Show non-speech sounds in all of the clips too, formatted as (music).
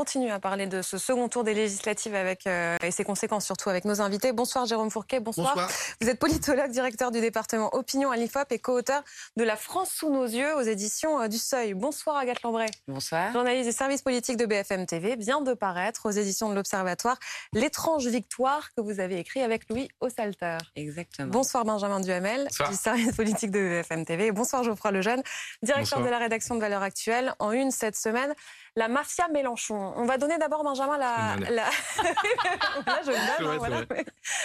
continue à parler de ce second tour des législatives avec, euh, et ses conséquences surtout avec nos invités. Bonsoir Jérôme Fourquet, bonsoir. Vous êtes politologue, directeur du département Opinion à l'IFOP et co-auteur de La France sous nos yeux aux éditions euh, du Seuil. Bonsoir Agathe Lambray. Bonsoir. Journaliste des services politiques de BFM TV, vient de paraître aux éditions de l'Observatoire L'étrange victoire que vous avez écrit avec Louis Ossalter. Exactement. Bonsoir Benjamin Duhamel du service politique de BFM TV. Bonsoir Geoffroy Lejeune, directeur de la rédaction de Valeurs Actuelles. En une cette semaine, la mafia Mélenchon. On va donner d'abord, Benjamin, la. (laughs) Là, je donne, hein,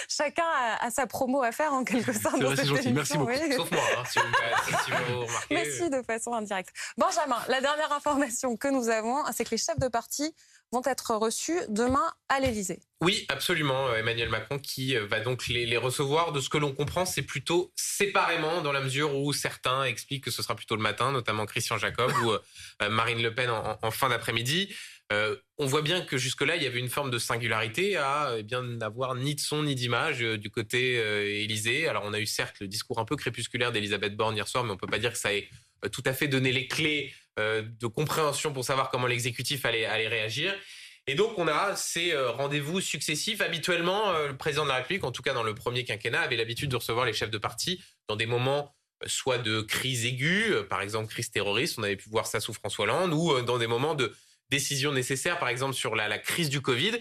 Chacun a, sa promo à faire en quelque sorte. Gentil, merci beaucoup. Sauf moi, hein, si, vous, vous remarquez. Mais si, de façon indirecte. Benjamin, la dernière information que nous avons, c'est que les chefs de parti vont être reçus demain à l'Élysée. Oui, absolument. Euh, Emmanuel Macron qui euh, va donc les, recevoir. De ce que l'on comprend, c'est plutôt séparément, dans la mesure où certains expliquent que ce sera plutôt le matin, notamment Christian Jacob ou euh, Marine Le Pen en, fin d'après-midi. on voit bien que jusque-là, il y avait une forme de singularité à eh bien n'avoir ni de son ni d'image du côté Élysée. Alors, on a eu certes le discours un peu crépusculaire d'Elisabeth Borne hier soir, mais on peut pas dire que ça ait tout à fait donné les clés de compréhension pour savoir comment l'exécutif allait, réagir. Et donc on a ces euh, rendez-vous successifs. Habituellement, euh, le président de la République, en tout cas dans le premier quinquennat, avait l'habitude de recevoir les chefs de parti dans des moments euh, soit de crise aiguë, par exemple crise terroriste, on avait pu voir ça sous François Hollande, ou dans des moments de décision nécessaire, par exemple sur la, crise du Covid.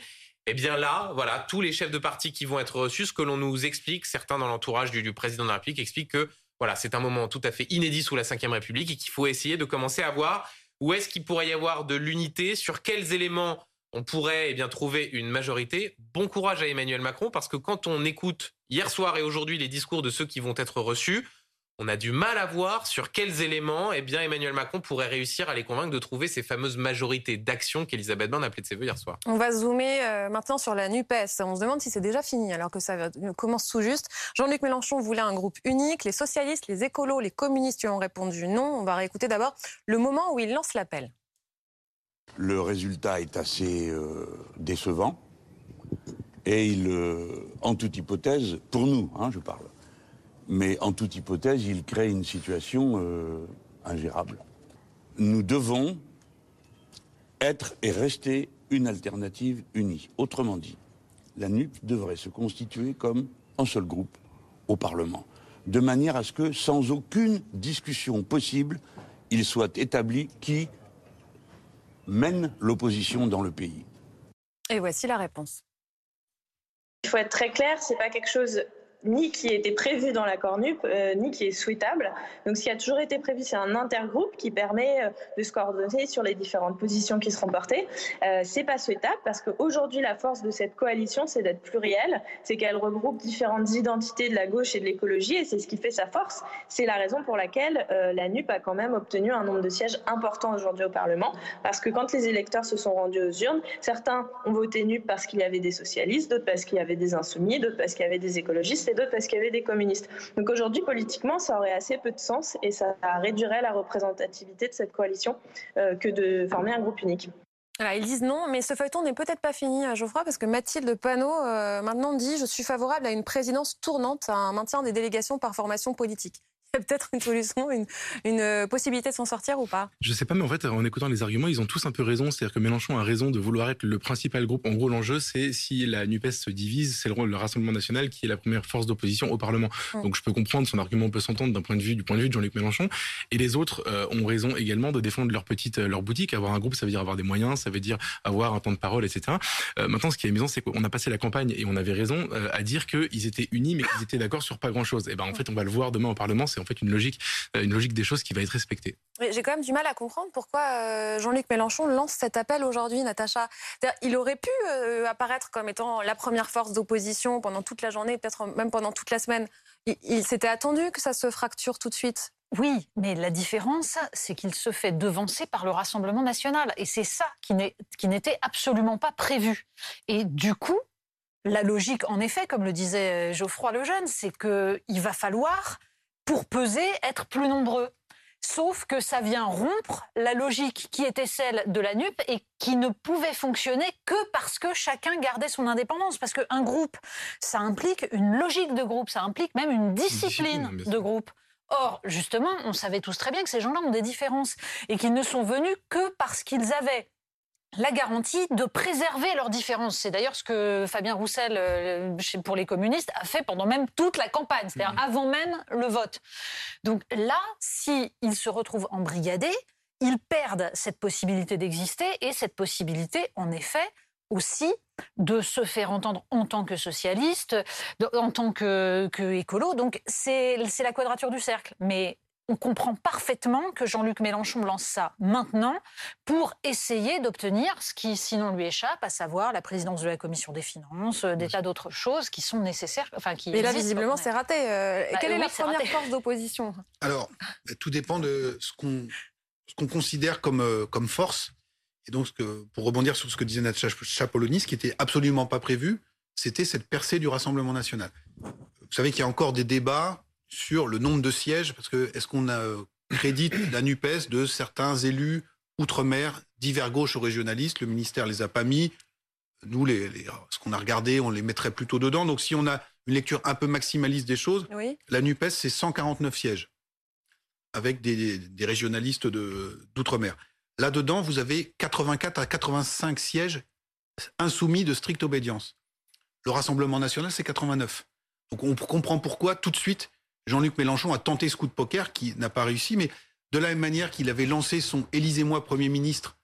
Eh bien là, voilà, tous les chefs de parti qui vont être reçus, ce que l'on nous explique, certains dans l'entourage du, du, président de la République expliquent que voilà, c'est un moment tout à fait inédit sous la Ve République et qu'il faut essayer de commencer à voir où est-ce qu'il pourrait y avoir de l'unité, sur quels éléments on pourrait eh bien trouver une majorité. Bon courage à Emmanuel Macron parce que quand on écoute hier soir et aujourd'hui les discours de ceux qui vont être reçus, on a du mal à voir sur quels éléments eh bien, Emmanuel Macron pourrait réussir à les convaincre de trouver ces fameuses majorités d'action qu'Elisabeth Borne appelait de ses voeux hier soir. On va zoomer euh, maintenant sur la NUPES. On se demande si c'est déjà fini alors que ça commence tout juste. Jean-Luc Mélenchon voulait un groupe unique. Les socialistes, les écolos, les communistes lui ont répondu non. On va réécouter d'abord le moment où il lance l'appel. Le résultat est assez euh, décevant. Et il, euh, en toute hypothèse, pour nous, hein, je parle, mais en toute hypothèse, il crée une situation euh, ingérable. Nous devons être et rester une alternative unie. Autrement dit, la NUP devrait se constituer comme un seul groupe au Parlement, de manière à ce que, sans aucune discussion possible, il soit établi qui mène l'opposition dans le pays Et voici la réponse. Il faut être très clair, c'est pas quelque chose ni qui était prévu dans l'accord NUP, euh, ni qui est souhaitable. Donc ce qui a toujours été prévu, c'est un intergroupe qui permet euh, de se coordonner sur les différentes positions qui seront portées. Euh, c'est pas souhaitable parce qu'aujourd'hui, la force de cette coalition, c'est d'être plurielle, c'est qu'elle regroupe différentes identités de la gauche et de l'écologie, et c'est ce qui fait sa force. C'est la raison pour laquelle euh, la NUP a quand même obtenu un nombre de sièges important aujourd'hui au Parlement, parce que quand les électeurs se sont rendus aux urnes, certains ont voté NUP parce qu'il y avait des socialistes, d'autres parce qu'il y avait des insoumis, d'autres parce qu'il y avait des écologistes, d'autres parce qu'il y avait des communistes. Donc aujourd'hui, politiquement, ça aurait assez peu de sens et ça réduirait la représentativité de cette coalition euh, que de former un groupe unique. ils disent non, mais ce feuilleton n'est peut-être pas fini, euh, Geoffroy, parce que Mathilde Panot euh, maintenant dit Je suis favorable à une présidence tournante, à un maintien des délégations par formation politique peut-être une solution, une, une possibilité de s'en sortir ou pas? Je sais pas, mais en fait, en écoutant les arguments, ils ont tous un peu raison. C'est-à-dire que Mélenchon a raison de vouloir être le principal groupe. En gros, l'enjeu, c'est si la NUPES se divise, c'est le, le Rassemblement national qui est la première force d'opposition au Parlement. Donc je peux comprendre, son argument peut s'entendre d'un point de vue, du point de vue de Jean-Luc Mélenchon. Et les autres euh, ont raison également de défendre leur petite, leur boutique. Avoir un groupe, ça veut dire avoir des moyens, ça veut dire avoir un temps de parole, etc. Euh, maintenant, ce qui est amusant, c'est qu'on a passé la campagne et on avait raison euh, à dire qu'ils étaient unis, mais qu'ils étaient d'accord sur pas grand-chose. Et ben en fait, on va le voir demain au Parlement. C'est en fait une logique euh, une logique des choses qui va être respectée. J'ai quand même du mal à comprendre pourquoi euh, Jean-Luc Mélenchon lance cet appel aujourd'hui, Natacha. Il aurait pu euh, apparaître comme étant la première force d'opposition pendant toute la journée, peut-être même pendant toute la semaine. Il, s'était attendu que ça se fracture tout de suite? Oui, mais la différence, c'est qu'il se fait devancer par le Rassemblement national. Et c'est ça qui n'était absolument pas prévu. Et du coup, la logique, en effet, comme le disait Geoffroy Lejeune, c'est qu'il va falloir pour peser, être plus nombreux. Sauf que ça vient rompre la logique qui était celle de la NUP et qui ne pouvait fonctionner que parce que chacun gardait son indépendance. Parce qu'un groupe, ça implique une logique de groupe, ça implique même une discipline, de groupe. Or, justement, on savait tous très bien que ces gens-là ont des différences et qu'ils ne sont venus que parce qu'ils avaient la garantie de préserver leurs différences. C'est d'ailleurs ce que Fabien Roussel, euh, pour les communistes, a fait pendant même toute la campagne, c'est-à-dire mmh. avant même le vote. Donc là, s'ils se retrouvent embrigadés, ils perdent cette possibilité d'exister et cette possibilité, en effet, aussi de se faire entendre en tant que socialiste, en tant que, que écolo. Donc c'est la quadrature du cercle. Mais on comprend parfaitement que Jean-Luc Mélenchon lance ça maintenant pour essayer d'obtenir ce qui sinon lui échappe, à savoir la présidence de la commission des finances, euh, des tas d'autres choses qui sont nécessaires. Enfin, qui Mais là, visiblement, c'est raté. Euh, bah quelle est la première force d'opposition Alors, bah, tout dépend de ce qu'on considère comme, euh, comme force. Et donc, pour rebondir sur ce que disait Natasha Chapoloni, ce qui était absolument pas prévu, c'était cette percée du Rassemblement national. Vous savez qu'il y a encore des débats sur le nombre de sièges, parce que est-ce qu'on a euh, crédit (coughs) la NUPES de certains élus outre-mer, divers gauches ou régionalistes Le ministère les a pas mis. Nous, les, ce qu'on a regardé, on les mettrait plutôt dedans. Donc si on a une lecture un peu maximaliste des choses, la NUPES, c'est 149 sièges, avec des, des régionalistes d'outre-mer. Là-dedans, vous avez 84 à 85 sièges insoumis de stricte obédience. Le Rassemblement national, c'est 89. Donc on comprend pourquoi tout de suite Jean-Luc Mélenchon a tenté ce coup de poker qui n'a pas réussi, mais de la même manière qu'il avait lancé son Élisez-moi Premier ministre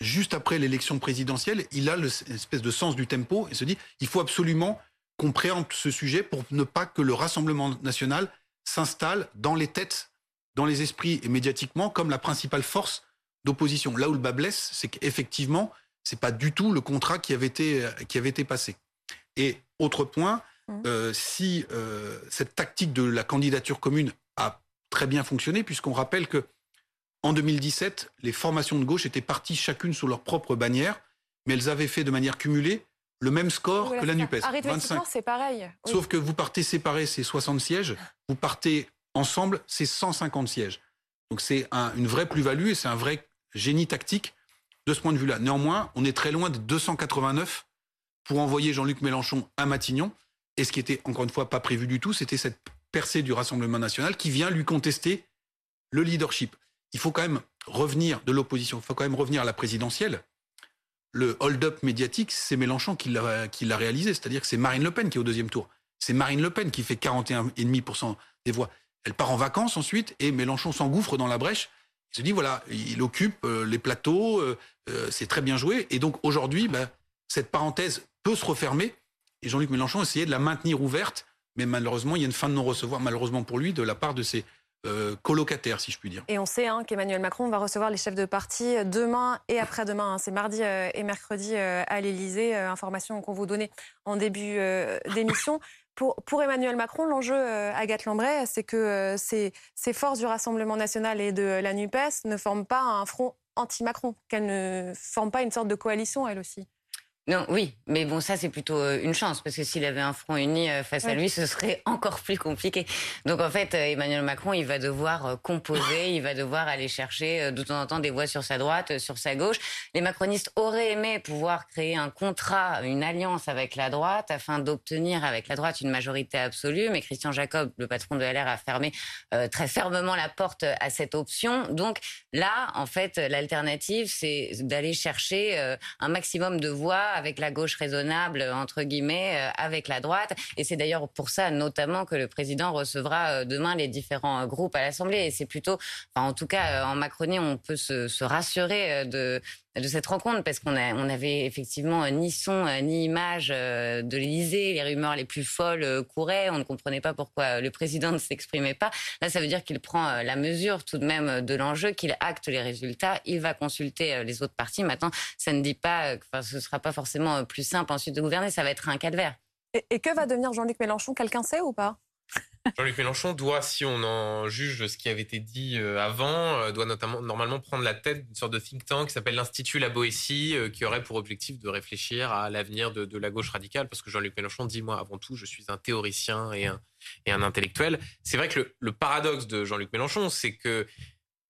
juste après l'élection présidentielle, il a l'espèce de sens du tempo et se dit il faut absolument qu'on préempte ce sujet pour ne pas que le Rassemblement national s'installe dans les têtes, dans les esprits et médiatiquement comme la principale force d'opposition. Là où le bas blesse, c'est qu'effectivement, c'est pas du tout le contrat qui avait été, qui avait été passé. Et autre point. Euh, si euh, cette tactique de la candidature commune a très bien fonctionné, puisqu'on rappelle que en 2017, les formations de gauche étaient parties chacune sous leur propre bannière, mais elles avaient fait de manière cumulée le même score que la NUPES. 25. c'est pareil. Sauf que vous partez séparés, c'est 60 sièges. Vous partez ensemble, c'est 150 sièges. Donc c'est une vraie plus-value et c'est un vrai génie tactique de ce point de vue-là. Néanmoins, on est très loin de 289 pour envoyer Jean-Luc Mélenchon à Matignon. Et ce qui était, encore une fois, pas prévu du tout, c'était cette percée du Rassemblement national qui vient lui contester le leadership. Il faut quand même revenir de l'opposition, il faut quand même revenir à la présidentielle. Le hold-up médiatique, c'est Mélenchon qui l'a réalisé, c'est-à-dire que c'est Marine Le Pen qui est au deuxième tour. C'est Marine Le Pen qui fait 41,5% des voix. Elle part en vacances ensuite et Mélenchon s'engouffre dans la brèche. Il se dit voilà, il occupe euh, les plateaux, euh, euh, c'est très bien joué. Et donc aujourd'hui, ben, cette parenthèse peut se refermer et Jean-Luc Mélenchon essayait de la maintenir ouverte, mais malheureusement, il y a une fin de non-recevoir, malheureusement pour lui, de la part de ses euh, colocataires, si je puis dire. Et on sait hein, qu'Emmanuel Macron va recevoir les chefs de parti demain et après-demain. Hein. C'est mardi euh, et mercredi euh, à l'Élysée. information qu'on vous donnait en début d'émission. (laughs) Pour, Emmanuel Macron, l'enjeu, Agathe Lambray, c'est que ces, forces du Rassemblement national et de la NUPES ne forment pas un front anti-Macron, qu'elles ne forment pas une sorte de coalition, elles aussi. Non, oui, mais bon, ça c'est plutôt euh, une chance parce que s'il avait un front uni euh, face à lui, ce serait (laughs) encore plus compliqué. Donc en fait, euh, Emmanuel Macron, il va devoir composer, il va devoir aller chercher de temps en temps des voix sur sa droite, sur sa gauche. Les macronistes auraient aimé pouvoir créer un contrat, une alliance avec la droite afin d'obtenir avec la droite une majorité absolue, mais Christian Jacob, le patron de LR, a fermé très fermement la porte à cette option. Donc là, en fait, l'alternative, c'est d'aller chercher un maximum de voix avec la gauche raisonnable, entre guillemets, euh, avec la droite. Et c'est d'ailleurs pour ça, notamment, que le président recevra euh, demain les différents euh, groupes à l'Assemblée. Et c'est plutôt, enfin, en tout cas, en Macronie, on peut se, se rassurer de de cette rencontre parce qu'on on avait effectivement ni son ni image de l'Élysée. Les rumeurs les plus folles couraient. On ne comprenait pas pourquoi le président (laughs) ne s'exprimait pas. Là, ça veut dire qu'il prend la mesure tout de même de l'enjeu, qu'il acte les résultats. Il va consulter les autres partis. Maintenant, ça ne dit pas, enfin, ce sera pas forcément plus simple ensuite de gouverner. Ça va être un calvaire. Et, et que va devenir Jean-Luc Mélenchon? Quelqu'un sait ou pas? Jean-Luc Mélenchon doit, si on en juge ce qui avait été dit euh, avant, euh, doit notamment normalement prendre la tête d'une sorte de think tank qui s'appelle l'Institut La Boétie, euh, qui aurait pour objectif de réfléchir à l'avenir de, la gauche radicale, parce que Jean-Luc Mélenchon dit moi avant tout, je suis un théoricien et un, et un intellectuel. C'est vrai que le, paradoxe de Jean-Luc Mélenchon, c'est que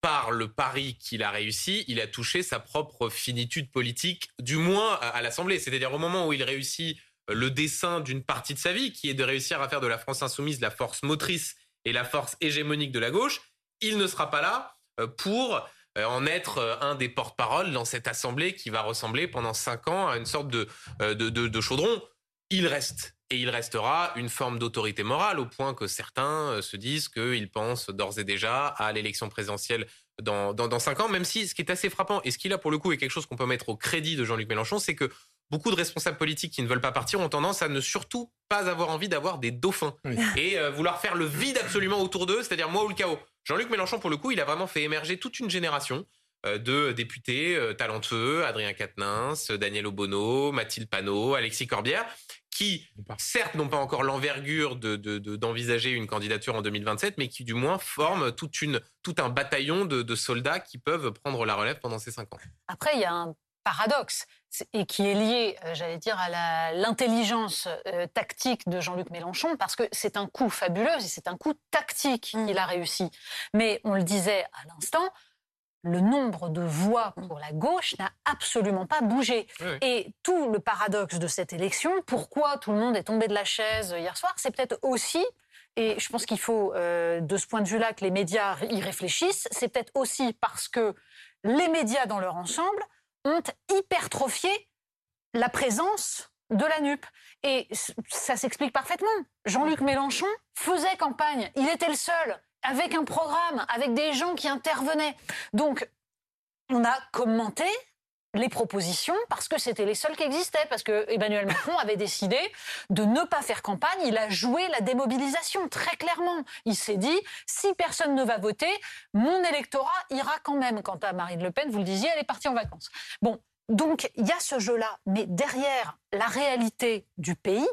par le pari qu'il a réussi, il a touché sa propre finitude politique, du moins à l'Assemblée. C'est-à-dire au moment où il réussit le dessin d'une partie de sa vie, qui est de réussir à faire de la France insoumise la force motrice et la force hégémonique de la gauche, il ne sera pas là euh, pour en être un des porte-parole dans cette assemblée qui va ressembler pendant cinq ans à une sorte de, de, de chaudron. Il reste et il restera une forme d'autorité morale au point que certains se disent qu'ils pensent d'ores et déjà à l'élection présidentielle dans, dans, dans, cinq ans, même si ce qui est assez frappant et ce qui là pour le coup est quelque chose qu'on peut mettre au crédit de Jean-Luc Mélenchon, c'est que beaucoup de responsables politiques qui ne veulent pas partir ont tendance à ne surtout pas avoir envie d'avoir des dauphins et euh, vouloir faire le vide absolument autour d'eux, c'est-à-dire moi ou le chaos. Jean-Luc Mélenchon, pour le coup, il a vraiment fait émerger toute une génération euh, de députés euh, talentueux, Adrien Quatennens, Daniel Obono, Mathilde Panot, Alexis Corbière, qui, certes, n'ont pas encore l'envergure d'envisager de, une candidature en 2027, mais qui, du moins, forment toute une, tout un bataillon de, de soldats qui peuvent prendre la relève pendant ces cinq ans. Après, il y a un paradoxe et qui est lié, euh, j'allais dire, à l'intelligence euh, tactique de Jean-Luc Mélenchon, parce que c'est un coup fabuleux et c'est un coup tactique mmh. qu'il a réussi. Mais on le disait à l'instant, le nombre de voix pour la gauche n'a absolument pas bougé. Et tout le paradoxe de cette élection, pourquoi tout le monde est tombé de la chaise hier soir, c'est peut-être aussi et je pense qu'il faut, euh, de ce point de vue-là, que les médias y réfléchissent. C'est peut-être aussi parce que les médias dans leur ensemble ont hypertrophié la présence de la NUP. Et ça s'explique parfaitement. Jean-Luc Mélenchon faisait campagne. Il était le seul, avec un programme, avec des gens qui intervenaient. Donc, on a commenté les propositions parce que c'était les seules qui existaient, parce que Emmanuel Macron avait décidé de ne pas faire campagne. Il a joué la démobilisation très clairement. Il s'est dit si personne ne va voter, mon électorat ira quand même. Quant à Marine Le Pen, vous le disiez, elle est partie en vacances. Bon, donc il y a ce jeu-là, mais derrière la réalité du pays,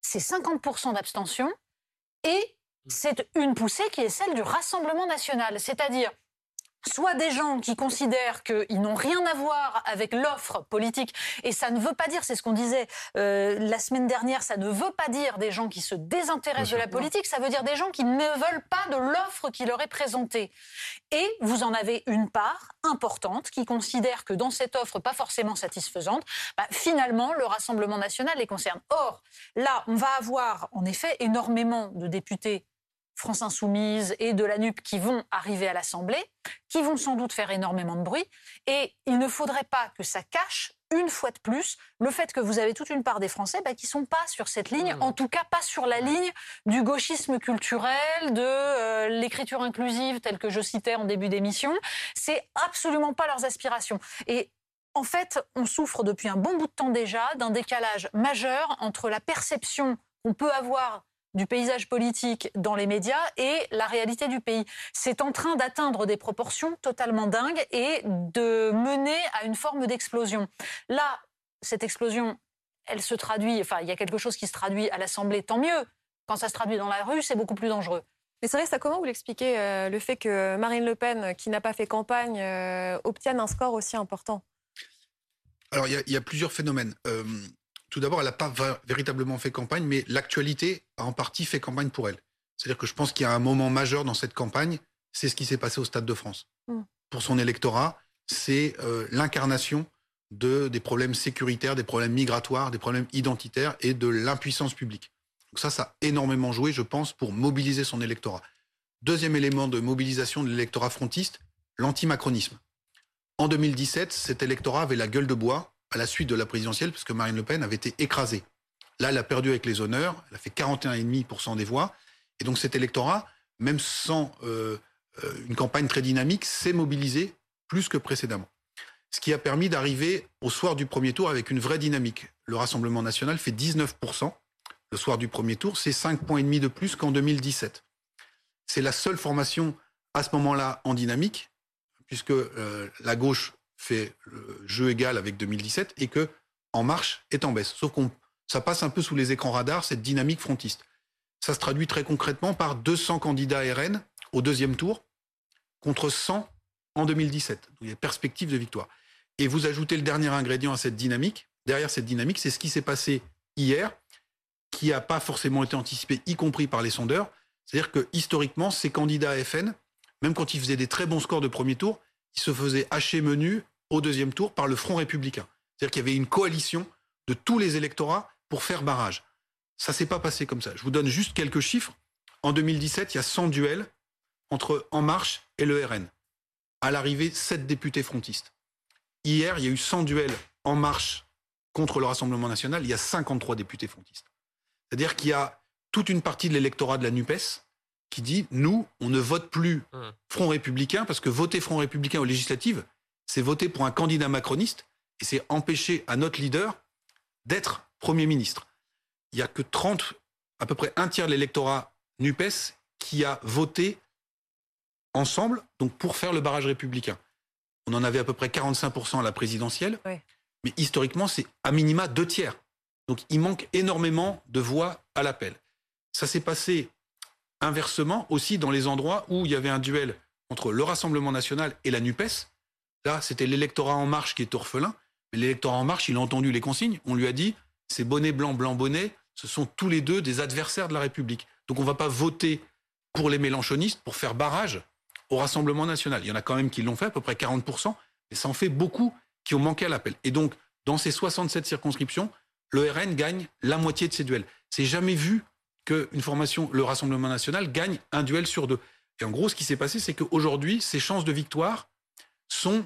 c'est 50% d'abstention et c'est une poussée qui est celle du Rassemblement national, c'est-à-dire soit des gens qui considèrent qu'ils n'ont rien à voir avec l'offre politique, et ça ne veut pas dire, c'est ce qu'on disait euh, la semaine dernière, ça ne veut pas dire des gens qui se désintéressent de la politique, ça veut dire des gens qui ne veulent pas de l'offre qui leur est présentée. Et vous en avez une part importante qui considère que dans cette offre pas forcément satisfaisante, bah, finalement, le Rassemblement national les concerne. Or, là, on va avoir en effet énormément de députés France Insoumise et de la NUP qui vont arriver à l'Assemblée, qui vont sans doute faire énormément de bruit. Et il ne faudrait pas que ça cache, une fois de plus, le fait que vous avez toute une part des Français bah, qui ne sont pas sur cette ligne, mmh. en tout cas pas sur la ligne du gauchisme culturel, de euh, l'écriture inclusive telle que je citais en début d'émission. C'est absolument pas leurs aspirations. Et en fait, on souffre depuis un bon bout de temps déjà d'un décalage majeur entre la perception qu'on peut avoir du paysage politique dans les médias et la réalité du pays. C'est en train d'atteindre des proportions totalement dingues et de mener à une forme d'explosion. Là, cette explosion, elle se traduit, enfin, il y a quelque chose qui se traduit à l'Assemblée, tant mieux. Quand ça se traduit dans la rue, c'est beaucoup plus dangereux. Mais c'est vrai, ça comment vous l'expliquez, euh, le fait que Marine Le Pen, qui n'a pas fait campagne, euh, obtienne un score aussi important? Alors, il y, a plusieurs phénomènes. Euh, tout d'abord, elle n'a pas véritablement fait campagne, mais l'actualité a en partie fait campagne pour elle. C'est-à-dire que je pense qu'il y a un moment majeur dans cette campagne, c'est ce qui s'est passé au Stade de France. Mm. Pour son électorat, c'est euh, l'incarnation de, des problèmes sécuritaires, des problèmes migratoires, des problèmes identitaires et de l'impuissance publique. Donc ça, ça a énormément joué, je pense, pour mobiliser son électorat. Deuxième élément de mobilisation de l'électorat frontiste, l'antimacronisme. En 2017, cet électorat avait la gueule de bois à la suite de la présidentielle, parce que Marine Le Pen avait été écrasée. Là, elle a perdu avec les honneurs, elle a fait 41,5% des voix. Et donc cet électorat, même sans euh, euh, une campagne très dynamique, s'est mobilisé plus que précédemment. Ce qui a permis d'arriver au soir du premier tour avec une vraie dynamique. Le Rassemblement national fait 19% le soir du premier tour, c'est 5 points de plus qu'en 2017. C'est la seule formation à ce moment-là en dynamique, puisque euh, la gauche fait le jeu égal avec 2017 et que En Marche est en baisse. Sauf qu'on ça passe un peu sous les écrans radars, cette dynamique frontiste. Ça se traduit très concrètement par 200 candidats RN au deuxième tour contre 100 en 2017. Donc il y a perspective de victoire. Et vous ajoutez le dernier ingrédient à cette dynamique. Derrière cette dynamique, c'est ce qui s'est passé hier, qui n'a pas forcément été anticipé, y compris par les sondeurs. C'est-à-dire que historiquement, ces candidats FN, même quand ils faisaient des très bons scores de premier tour, ils se faisaient hacher menu au deuxième tour par le Front républicain. C'est-à-dire qu'il y avait une coalition de tous les électorats pour faire barrage. Ça s'est pas passé comme ça. Je vous donne juste quelques chiffres. En 2017, il y a 100 duels entre En Marche et le RN. à l'arrivée, 7 députés frontistes. Hier, il y a eu 100 duels en marche contre le Rassemblement national. Il y a 53 députés frontistes. C'est-à-dire qu'il y a toute une partie de l'électorat de la NUPES qui dit nous, on ne vote plus mmh. Front républicain parce que voter Front républicain aux législatives, c'est voter pour un candidat macroniste et c'est empêcher à notre leader d'être Premier ministre. Il n'y a que 30, à peu près un tiers de l'électorat NUPES qui a voté ensemble donc pour faire le barrage républicain. On en avait à peu près 45% à la présidentielle, mais historiquement, c'est à minima deux tiers. Donc il manque énormément de voix à l'appel. Ça s'est passé inversement aussi dans les endroits où il y avait un duel entre le Rassemblement national et la NUPES. Là, c'était l'électorat En Marche qui est orphelin. L'électorat En Marche, il a entendu les consignes. On lui a dit, c'est bonnet blanc, blanc, bonnet, ce sont tous les deux des adversaires de la République. Donc on ne va pas voter pour les mélanchonistes pour faire barrage au Rassemblement national. Il y en a quand même qui l'ont fait, à peu près 40%, mais ça en fait beaucoup qui ont manqué à l'appel. Et donc, dans ces 67 circonscriptions, le RN gagne la moitié de ses duels. C'est jamais vu qu'une formation, le Rassemblement national, gagne un duel sur deux. Et en gros, ce qui s'est passé, c'est qu'aujourd'hui, ses chances de victoire sont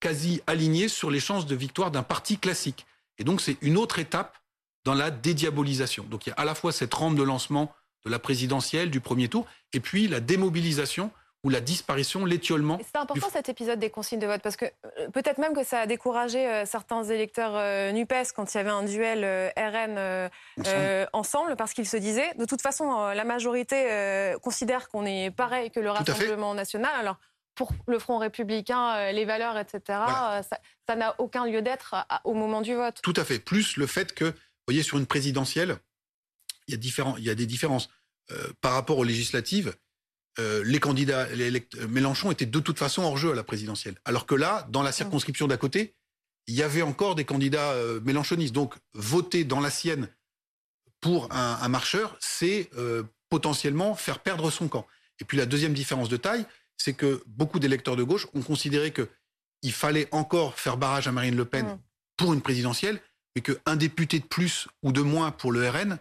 quasi alignées sur les chances de victoire d'un parti classique. Et donc, c'est une autre étape dans la dédiabolisation. Donc, il y a à la fois cette rampe de lancement de la présidentielle, du premier tour, et puis la démobilisation ou la disparition, l'étiolement. C'est important cet épisode des consignes de vote parce que euh, peut-être même que ça a découragé euh, certains électeurs euh, NUPES quand il y avait un duel RN ensemble. parce qu'ils se disaient, de toute façon, la majorité considère qu'on est pareil que le Rassemblement national. Alors, pour le Front républicain, les valeurs, etc., ça n'a aucun lieu d'être au moment du vote. Tout à fait. Plus le fait que, vous voyez, sur une présidentielle, il y a, différents, il y a des différences. par rapport aux législatives, euh, les candidats, Mélenchon était de toute façon hors jeu à la présidentielle. Alors que là, dans la circonscription d'à côté, il y avait encore des candidats euh, mélenchonistes. Donc, voter dans la sienne pour un, marcheur, c'est euh, potentiellement faire perdre son camp. Et puis la deuxième différence de taille, c'est que beaucoup d'électeurs de gauche ont considéré qu'il fallait encore faire barrage à Marine Le Pen mm. pour une présidentielle, mais qu'un député de plus ou de moins pour le RN,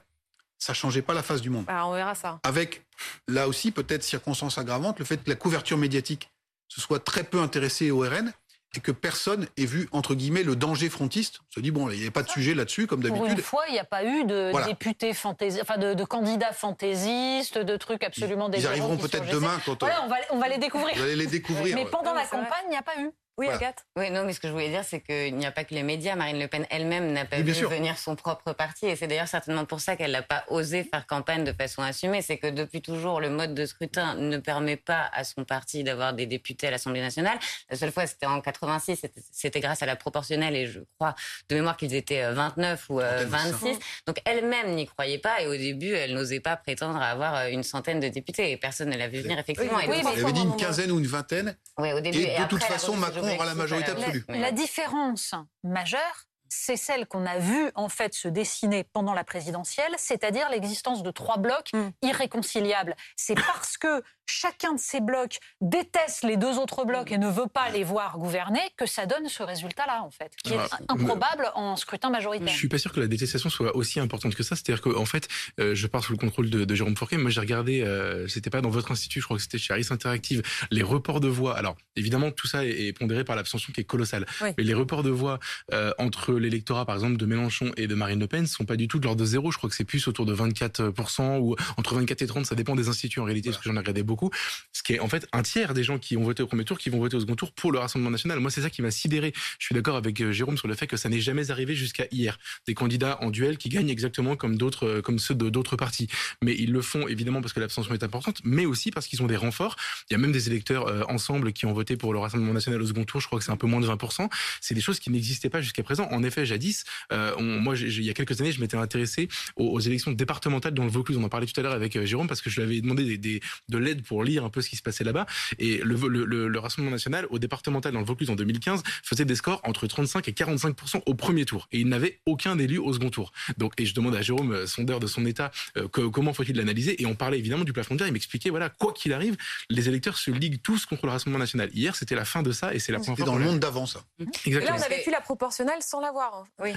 ça changeait pas la face du monde. Alors bah, on verra ça. Avec, là aussi, peut-être circonstance aggravante, le fait que la couverture médiatique se soit très peu intéressée au RN et que personne ait vu, entre guillemets, le danger frontiste. On se dit, bon, il n'y a pas de sujet là-dessus, comme d'habitude. Pour une fois, il n'y a pas eu de députés fantaisistes, enfin de, candidats fantaisistes, de trucs absolument délirants. Ils arriveront peut-être demain quand on... on, va, on va les découvrir. Vous allez les découvrir. Mais pendant la campagne, il n'y a pas eu. Oui, Agathe. Oui, non, mais ce que je voulais dire, c'est qu'il n'y a pas que les médias. Marine Le Pen elle-même n'a pas vu venir son propre parti. Et c'est d'ailleurs certainement pour ça qu'elle n'a pas osé faire campagne de façon assumée. C'est que depuis toujours, le mode de scrutin ne permet pas à son parti d'avoir des députés à l'Assemblée nationale. La seule fois, c'était en 86. C'était grâce à la proportionnelle. Et je crois, de mémoire, qu'ils étaient 29 euh, ou 26. Euh, Donc elle-même n'y croyait pas. Et au début, elle n'osait pas prétendre avoir euh, une centaine de députés. Et personne ne l'a vu venir, effectivement. Oui, elle avait dit une quinzaine ou une vingtaine. Oui, au début. Et, de toute façon, Macron aura la majorité absolue. La, différence majeure, c'est celle qu'on a vue en fait se dessiner pendant la présidentielle, c'est-à-dire l'existence de trois blocs mm. irréconciliables. C'est parce que chacun de ces blocs déteste les deux autres blocs et ne veut pas les voir gouverner que ça donne ce résultat-là, en fait, qui est ah, improbable en scrutin majoritaire. Je suis pas sûr que la détestation soit aussi importante que ça. C'est-à-dire qu'en fait, euh, je pars sous le contrôle de, Jérôme Fourquet. Moi, j'ai regardé, euh, c'était pas dans votre institut, je crois que c'était chez Harris Interactive, les reports de voix. Alors, évidemment, tout ça est, pondéré par l'abstention qui est colossale. Mais les reports de voix euh, entre l'électorat, par exemple, de Mélenchon et de Marine Le Pen sont pas du tout de l'ordre de zéro. Je crois que c'est plus autour de 24% ou entre 24 et 30. Ça dépend des instituts en réalité, parce que j'en ai regardé beaucoup ce qui est en fait un tiers des gens qui ont voté au premier tour qui vont voter au second tour pour le Rassemblement national. Moi, c'est ça qui m'a sidéré. Je suis d'accord avec euh, Jérôme sur le fait que ça n'est jamais arrivé jusqu'à hier. Des candidats en duel qui gagnent exactement comme euh, comme ceux d'autres partis. Mais ils le font évidemment parce que l'abstention est importante, mais aussi parce qu'ils ont des renforts. Il y a même des électeurs euh, ensemble qui ont voté pour le Rassemblement national au second tour. Je crois que c'est un peu moins de 20%. C'est des choses qui n'existaient pas jusqu'à présent. En effet, jadis, moi, il y a quelques années, je m'étais intéressé aux, élections départementales dans le Vaucluse. On en parlait tout à l'heure avec Jérôme parce que je lui avais demandé des, de l'aide pour lire un peu ce qui se passé là-bas. Et le, le, le, Rassemblement national, au départemental dans le Vaucluse en 2015, faisait des scores entre 35 et 45% au premier tour. Et il n'avait aucun élu au second tour. Donc, et je demande à Jérôme, euh, sondeur de son état, euh, comment faut-il l'analyser? Et on parlait évidemment du plafond de verre. Il m'expliquait, voilà, quoi qu'il arrive, les électeurs se liguent tous contre le Rassemblement national. Hier, c'était la fin de ça et c'est la première fois. dans le monde d'avant, ça. Exactement. Et là, on avait plus la proportionnelle sans l'avoir. Oui.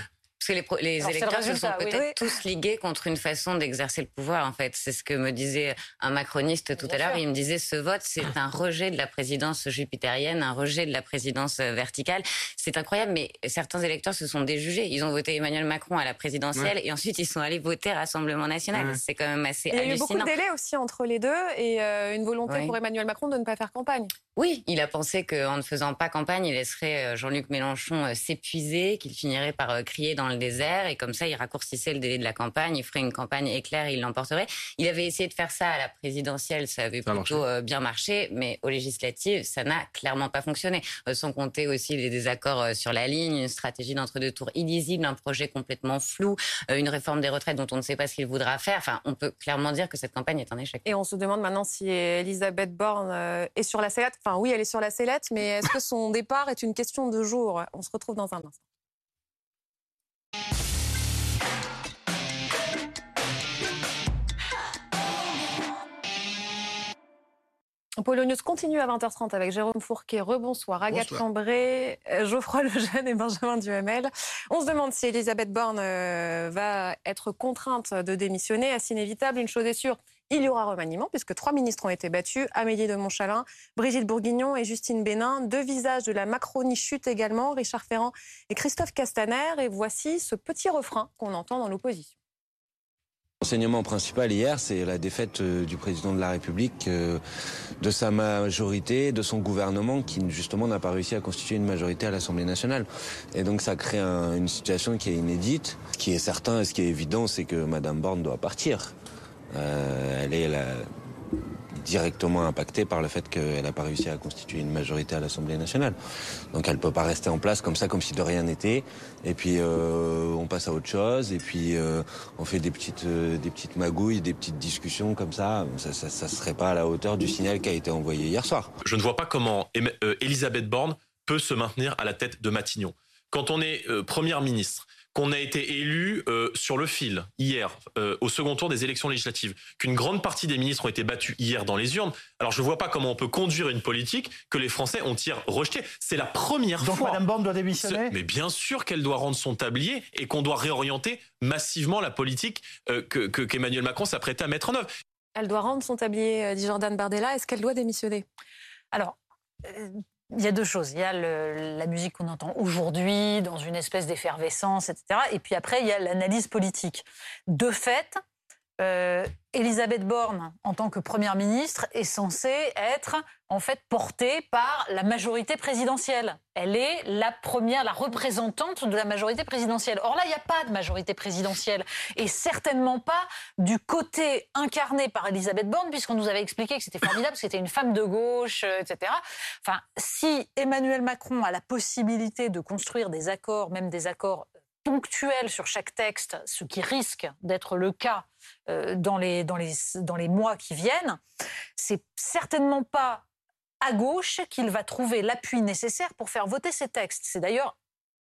Que les, les électeurs se sont peut-être tous ligués contre une façon d'exercer le pouvoir, en fait. C'est ce que me disait un macroniste tout à l'heure. Il me disait ce vote, c'est un rejet de la présidence jupitérienne, un rejet de la présidence verticale. C'est incroyable, mais certains électeurs se sont déjugés. Ils ont voté Emmanuel Macron à la présidentielle et ensuite ils sont allés voter Rassemblement national. C'est quand même assez hallucinant. Il y a eu beaucoup de délais aussi entre les deux et euh, une volonté pour Emmanuel Macron de ne pas faire campagne. Oui, il a pensé qu'en ne faisant pas campagne, il laisserait euh, Jean-Luc Mélenchon euh, s'épuiser, qu'il finirait par euh, crier dans le désert, et comme ça, il raccourcissait le délai de la campagne, il ferait une campagne éclair, il l'emporterait. Il avait essayé de faire ça à la présidentielle, ça avait plutôt bien marché, mais aux législatives, ça n'a clairement pas fonctionné. Sans compter aussi les désaccords sur la ligne, une stratégie d'entre-deux tours illisible, un projet complètement flou, une réforme des retraites dont on ne sait pas ce qu'il voudra faire. Enfin, on peut clairement dire que cette campagne est un échec. Et on se demande maintenant si Elisabeth Borne est sur la sellette. Enfin, oui, elle est sur la sellette, mais est-ce que son (laughs) départ est une question de jour? On se retrouve dans un instant. News continue à 20h30 avec Jérôme Fourquet. Rebonsoir. Agathe Cambré, euh, Geoffroy Lejeune et Benjamin Duhamel. On se demande si Elisabeth Borne euh, va être contrainte de démissionner. Est-ce inévitable Une chose est sûre, il y aura remaniement puisque trois ministres ont été battus, Amélie de Montchalin, Brigitte Bourguignon et Justine Bénin. Deux visages de la Macronie chutent également, Richard Ferrand et Christophe Castaner. Et voici ce petit refrain qu'on entend dans l'opposition. L'enseignement principal hier, c'est la défaite euh, du président de la République, euh, de sa majorité, de son gouvernement, qui justement n'a pas réussi à constituer une majorité à l'Assemblée nationale. Et donc ça crée une situation qui est inédite. Ce qui est certain et ce qui est évident, c'est que Madame Borne doit partir. Euh, elle est directement impactée par le fait qu'elle n'a pas réussi à constituer une majorité à l'Assemblée nationale. Donc elle ne peut pas rester en place comme ça, comme si de rien n'était. Et puis euh, on passe à autre chose. Et puis euh, on fait des petites, des petites magouilles, des petites discussions comme ça. Ça, ne serait pas à la hauteur du signal qui a été envoyé hier soir. Je ne vois pas comment Elisabeth Borne peut se maintenir à la tête de Matignon. Quand on est première ministre, qu'on a été élu euh, sur le fil hier euh, au second tour des élections législatives, qu'une grande partie des ministres ont été battus hier dans les urnes. Alors je ne vois pas comment on peut conduire une politique que les Français ont hier rejetée. C'est la première fois. Donc Mme Borne doit démissionner Mais bien sûr qu'elle doit rendre son tablier et qu'on doit réorienter massivement la politique euh, que qu'Emmanuel Macron s'apprêtait à mettre en œuvre. Elle doit rendre son tablier, dit Jordan Bardella. Est-ce qu'elle doit démissionner? Alors, il y a deux choses. Il y a la musique qu'on entend aujourd'hui, dans une espèce d'effervescence, etc. Et puis après, il y a l'analyse politique. De fait, euh, Elisabeth Borne, en tant que première ministre, est censée être en fait portée par la majorité présidentielle. Elle est la première, la représentante de la majorité présidentielle. Or là, il n'y a pas de majorité présidentielle et certainement pas du côté incarné par Elisabeth Borne, puisqu'on nous avait expliqué que c'était formidable, que c'était une femme de gauche, euh, etc. Enfin, si Emmanuel Macron a la possibilité de construire des accords, même des accords ponctuels sur chaque texte, ce qui risque d'être le cas euh, dans, les, dans, les, dans les mois qui viennent, c'est certainement pas à gauche qu'il va trouver l'appui nécessaire pour faire voter ces textes. C'est d'ailleurs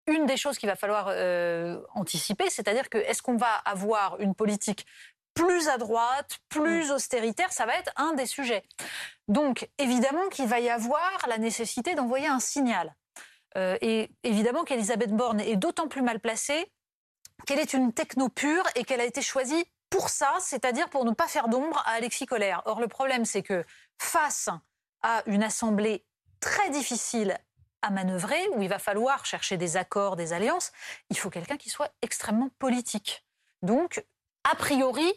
une des choses qu'il va falloir euh, anticiper, c'est-à-dire que est-ce qu'on va avoir une politique plus à droite, plus austéritaire, ça va être un des sujets. Donc évidemment qu'il va y avoir la nécessité d'envoyer un signal. Euh, et évidemment qu'Elisabeth Borne est d'autant plus mal placée qu'elle est une techno pure et qu'elle a été choisie pour ça, c'est-à-dire pour ne pas faire d'ombre à Alexis Collère. Or, le problème, c'est que face à une assemblée très difficile à manœuvrer, où il va falloir chercher des accords, des alliances, il faut quelqu'un qui soit extrêmement politique. Donc, a priori,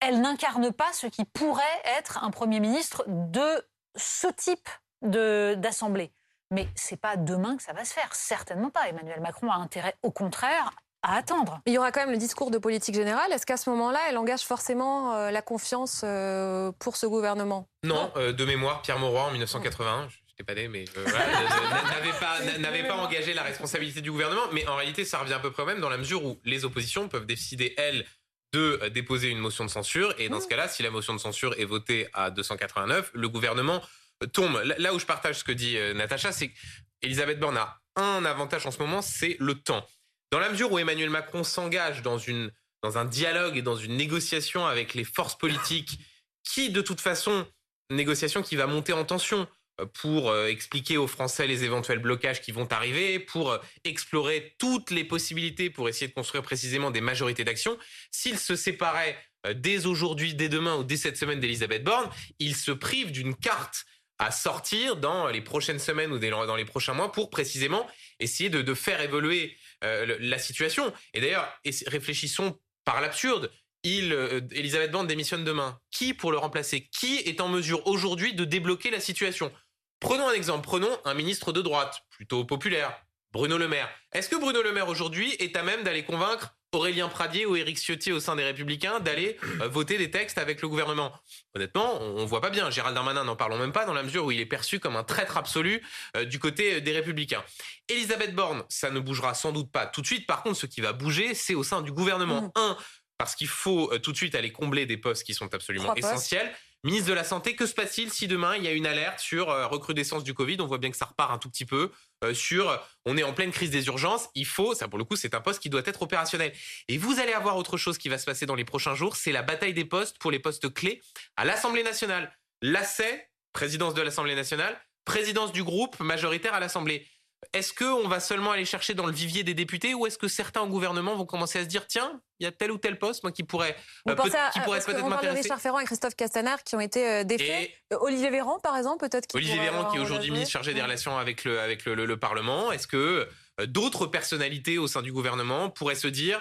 elle n'incarne pas ce qui pourrait être un Premier ministre de ce type d'assemblée. Mais c'est pas demain que ça va se faire, certainement pas. Emmanuel Macron a intérêt, au contraire, à attendre. Il y aura quand même le discours de politique générale. Est-ce qu'à ce, moment-là, elle engage forcément euh, la confiance euh, pour ce gouvernement? Non, euh, de mémoire, Pierre Mauroy en 1981. Je n'étais pas né, mais n'avait pas, engagé la responsabilité du gouvernement. Mais en réalité, ça revient à peu près au même dans la mesure où les oppositions peuvent décider, elles, de déposer une motion de censure. Et dans ce mmh. cas-là, si la motion de censure est votée à 289, le gouvernement tombe. Là où je partage ce que dit Natacha, c'est qu'Elisabeth Borne a un avantage en ce moment, c'est le temps. Dans la mesure où Emmanuel Macron s'engage dans, dans un dialogue et dans une négociation avec les forces politiques, qui de toute façon, négociation qui va monter en tension, pour expliquer aux Français les éventuels blocages qui vont arriver, pour explorer toutes les possibilités pour essayer de construire précisément des majorités d'action. S'il se séparait dès aujourd'hui, dès demain ou dès cette semaine d'Elisabeth Borne, il se prive d'une carte à sortir dans les prochaines semaines ou dans les prochains mois pour précisément essayer de, faire évoluer euh, la situation. Et d'ailleurs, réfléchissons par l'absurde. Il, euh, Elisabeth Borne démissionne demain. Qui pour le remplacer? Qui est en mesure aujourd'hui de débloquer la situation? Prenons un exemple. Prenons un ministre de droite, plutôt populaire, Bruno Le Maire. Est-ce que Bruno Le Maire aujourd'hui est à même d'aller convaincre Aurélien Pradier ou Éric Ciotti au sein des Républicains d'aller euh, voter des textes avec le gouvernement. Honnêtement, on, voit pas bien. Gérald Darmanin, n'en parlons même pas, dans la mesure où il est perçu comme un traître absolu euh, du côté euh, des Républicains. Elisabeth Borne, ça ne bougera sans doute pas tout de suite. Par contre, ce qui va bouger, c'est au sein du gouvernement. Mmh. Un, parce qu'il faut tout de suite aller combler des postes qui sont absolument essentiels. Ministre de la Santé, que se passe-t-il si demain il y a une alerte sur euh, recrudescence du Covid? On voit bien que ça repart un tout petit peu. Euh, sur on est en pleine crise des urgences, il faut, ça pour le coup c'est un poste qui doit être opérationnel. Et vous allez avoir autre chose qui va se passer dans les prochains jours, c'est la bataille des postes pour les postes clés à l'Assemblée nationale. L'ACEI, présidence de l'Assemblée nationale, présidence du groupe majoritaire à l'Assemblée. Est-ce qu'on va seulement aller chercher dans le vivier des députés ou est-ce que certains au gouvernement vont commencer à se dire tiens, il y a tel ou tel poste moi qui pourrait, euh, qui pourrait peut-être m'intéresser Richard Ferrand et Christophe Castaner qui ont été euh, défaits. Euh, Olivier Véran par exemple peut-être. Olivier Véran qui est aujourd'hui ministre chargé des relations avec le avec le, Parlement. Est-ce que d'autres personnalités au sein du gouvernement pourraient se dire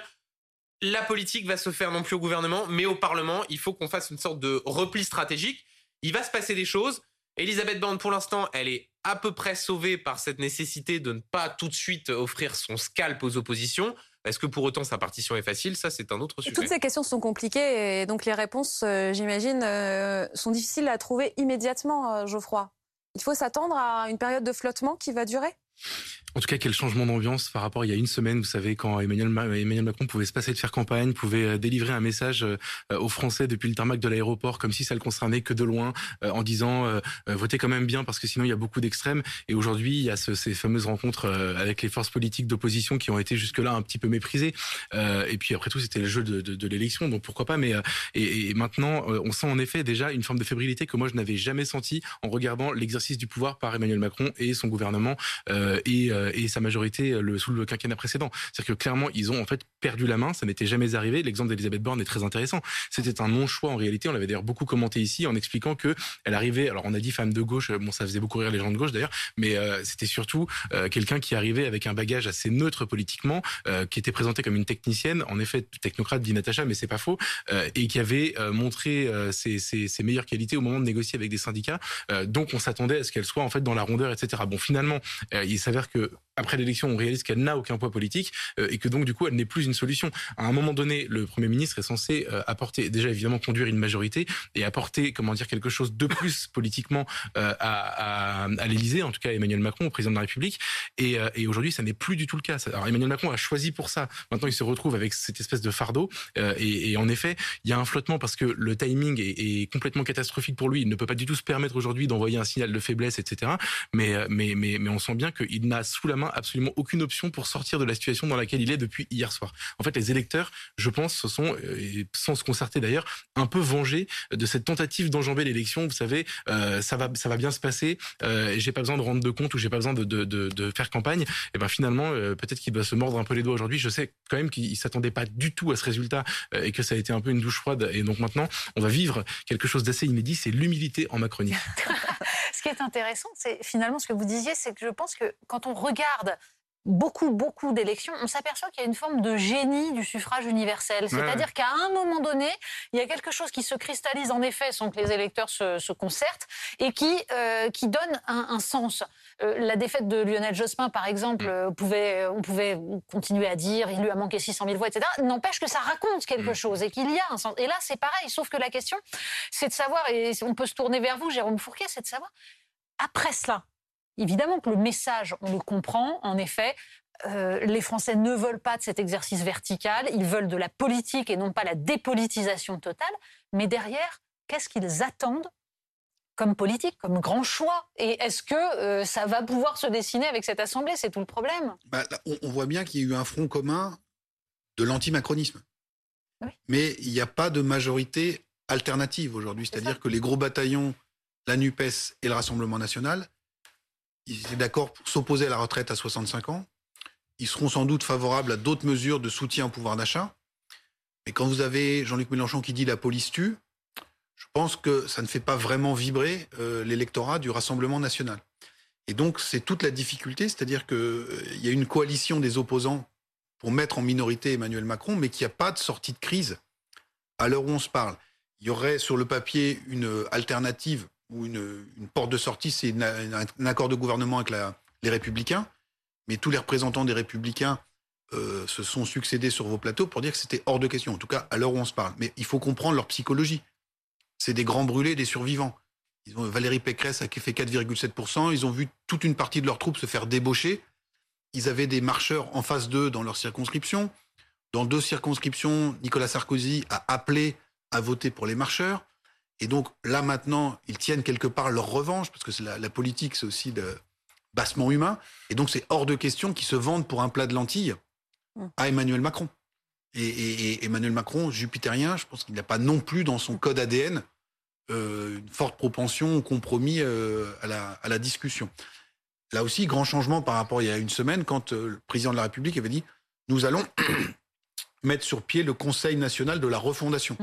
la politique va se faire non plus au gouvernement mais au Parlement il faut qu'on fasse une sorte de repli stratégique. Il va se passer des choses. Elisabeth Borne, pour l'instant, elle est à peu près sauvée par cette nécessité de ne pas tout de suite offrir son scalp aux oppositions. Est-ce que pour autant sa partition est facile? Ça, c'est un autre sujet. toutes ces questions sont compliquées et donc les réponses, euh, j'imagine, euh, sont difficiles à trouver immédiatement, euh, Geoffroy. Il faut s'attendre à une période de flottement qui va durer? En tout cas, quel changement d'ambiance par rapport à il y a une semaine, vous savez, quand Emmanuel, Macron pouvait se passer de faire campagne, pouvait euh, délivrer un message euh, aux Français depuis le tarmac de l'aéroport, comme si ça le concernait que de loin, euh, en disant votez quand même bien parce que sinon il y a beaucoup d'extrêmes. Et aujourd'hui, il y a ces fameuses rencontres avec les forces politiques d'opposition qui ont été jusque-là un petit peu méprisées. et puis après tout, c'était le jeu de, l'élection, donc pourquoi pas. Mais et, maintenant, on sent en effet déjà une forme de fébrilité que moi je n'avais jamais senti en regardant l'exercice du pouvoir par Emmanuel Macron et son gouvernement et euh, et sa majorité euh, le, sous le quinquennat précédent. C'est-à-dire que clairement, ils ont en fait perdu la main. Ça n'était jamais arrivé. L'exemple d'Elisabeth Borne est très intéressant. C'était un non-choix en réalité. On l'avait d'ailleurs beaucoup commenté ici en expliquant que elle arrivait. Alors on a dit femme de gauche. Bon, ça faisait beaucoup rire les gens de gauche d'ailleurs, mais euh, c'était surtout quelqu'un qui arrivait avec un bagage assez neutre politiquement, qui était présenté comme une technicienne. En effet, technocrate dit Natacha, mais c'est pas faux, et qui avait montré ses, ses, ses, meilleures qualités au moment de négocier avec des syndicats. donc on s'attendait à ce qu'elle soit en fait dans la rondeur, etc. Bon, finalement, il s'avère que 2 après l'élection, on réalise qu'elle n'a aucun poids politique euh, et que donc du coup, elle n'est plus une solution. À un moment donné, le Premier ministre est censé euh, apporter, déjà évidemment conduire une majorité et apporter, comment dire, quelque chose de plus (laughs) politiquement euh, à, à, l'Élysée, en tout cas Emmanuel Macron, au président de la République. Et, aujourd'hui, ça n'est plus du tout le cas. Alors Emmanuel Macron a choisi pour ça. Maintenant, il se retrouve avec cette espèce de fardeau. Et, en effet, il y a un flottement parce que le timing est, est, complètement catastrophique pour lui. Il ne peut pas du tout se permettre aujourd'hui d'envoyer un signal de faiblesse, etc. Mais, mais, mais, mais on sent bien qu'il n'a sous la main absolument aucune option pour sortir de la situation dans laquelle il est depuis hier soir. En fait, les électeurs, je pense, se sont, euh, sans se concerter d'ailleurs, un peu vengés de cette tentative d'enjamber l'élection. Vous savez, euh, ça va, ça va bien se passer. Euh, j'ai pas besoin de rendre de compte ou j'ai pas besoin de, de, de, de, faire campagne. Et ben finalement, euh, peut-être qu'il doit se mordre un peu les doigts aujourd'hui. Je sais quand même qu'il s'attendait pas du tout à ce résultat et que ça a été un peu une douche froide. Et donc maintenant, on va vivre quelque chose d'assez inédit, c'est l'humilité en Macronie. (laughs) (laughs) ce qui est intéressant, c'est finalement ce que vous disiez, c'est que je pense que quand on regarde beaucoup, beaucoup d'élections, on s'aperçoit qu'il y a une forme de génie du suffrage universel. C'est-à-dire qu'à un moment donné, il y a quelque chose qui se cristallise en effet sans que les électeurs se, concertent et qui, euh, qui donne un, sens. Euh, la défaite de Lionel Jospin, par exemple, mm. euh, pouvait, on pouvait continuer à dire il lui a manqué 600 000 voix, etc. N'empêche que ça raconte quelque mm. chose et qu'il y a un sens. Et là, c'est pareil, sauf que la question, c'est de savoir, et on peut se tourner vers vous, Jérôme Fourquet, c'est de savoir, après cela, Évidemment que le message, on le comprend, en effet, euh, les Français ne veulent pas de cet exercice vertical, ils veulent de la politique et non pas la dépolitisation totale. Mais derrière, qu'est-ce qu'ils attendent comme politique, comme grand choix? Et est-ce que euh, ça va pouvoir se dessiner avec cette Assemblée? C'est tout le problème. Bah, on, voit bien qu'il y a eu un front commun de l'antimacronisme. Mais il n'y a pas de majorité alternative aujourd'hui. C'est-à-dire que les gros bataillons la NUPES et le Rassemblement national, ils étaient d'accord pour s'opposer à la retraite à 65 ans. Ils seront sans doute favorables à d'autres mesures de soutien au pouvoir d'achat. Mais quand vous avez Jean-Luc Mélenchon qui dit la police tue, je pense que ça ne fait pas vraiment vibrer euh, l'électorat du Rassemblement national. Et donc c'est toute la difficulté, c'est-à-dire qu'il euh, y a une coalition des opposants pour mettre en minorité Emmanuel Macron, mais qu'il n'y a pas de sortie de crise à l'heure où on se parle. Il y aurait sur le papier une alternative une, porte de sortie, c'est un accord de gouvernement avec les Républicains, mais tous les représentants des Républicains euh, se sont succédés sur vos plateaux pour dire que c'était hors de question, en tout cas à l'heure où on se parle. Mais il faut comprendre leur psychologie. C'est des grands brûlés, des survivants. Valérie Pécresse a fait 4,7%, ils ont vu toute une partie de leurs troupes se faire débaucher. Ils avaient des marcheurs en face d'eux dans leur circonscription. Dans deux circonscriptions, Nicolas Sarkozy a appelé à voter pour les marcheurs. Et donc là maintenant, ils tiennent quelque part leur revanche, parce que la, la politique, c'est aussi de bassement humain. Et donc c'est hors de question qu'ils se vendent pour un plat de lentilles mm. à Emmanuel Macron. Et, Emmanuel Macron, jupitérien, je pense qu'il n'a pas non plus dans son code ADN euh, une forte propension au compromis euh, à, la, à, la, discussion. Là aussi, grand changement par rapport à il y a une semaine, quand euh, le président de la République avait dit nous allons (coughs) mettre sur pied le Conseil national de la refondation.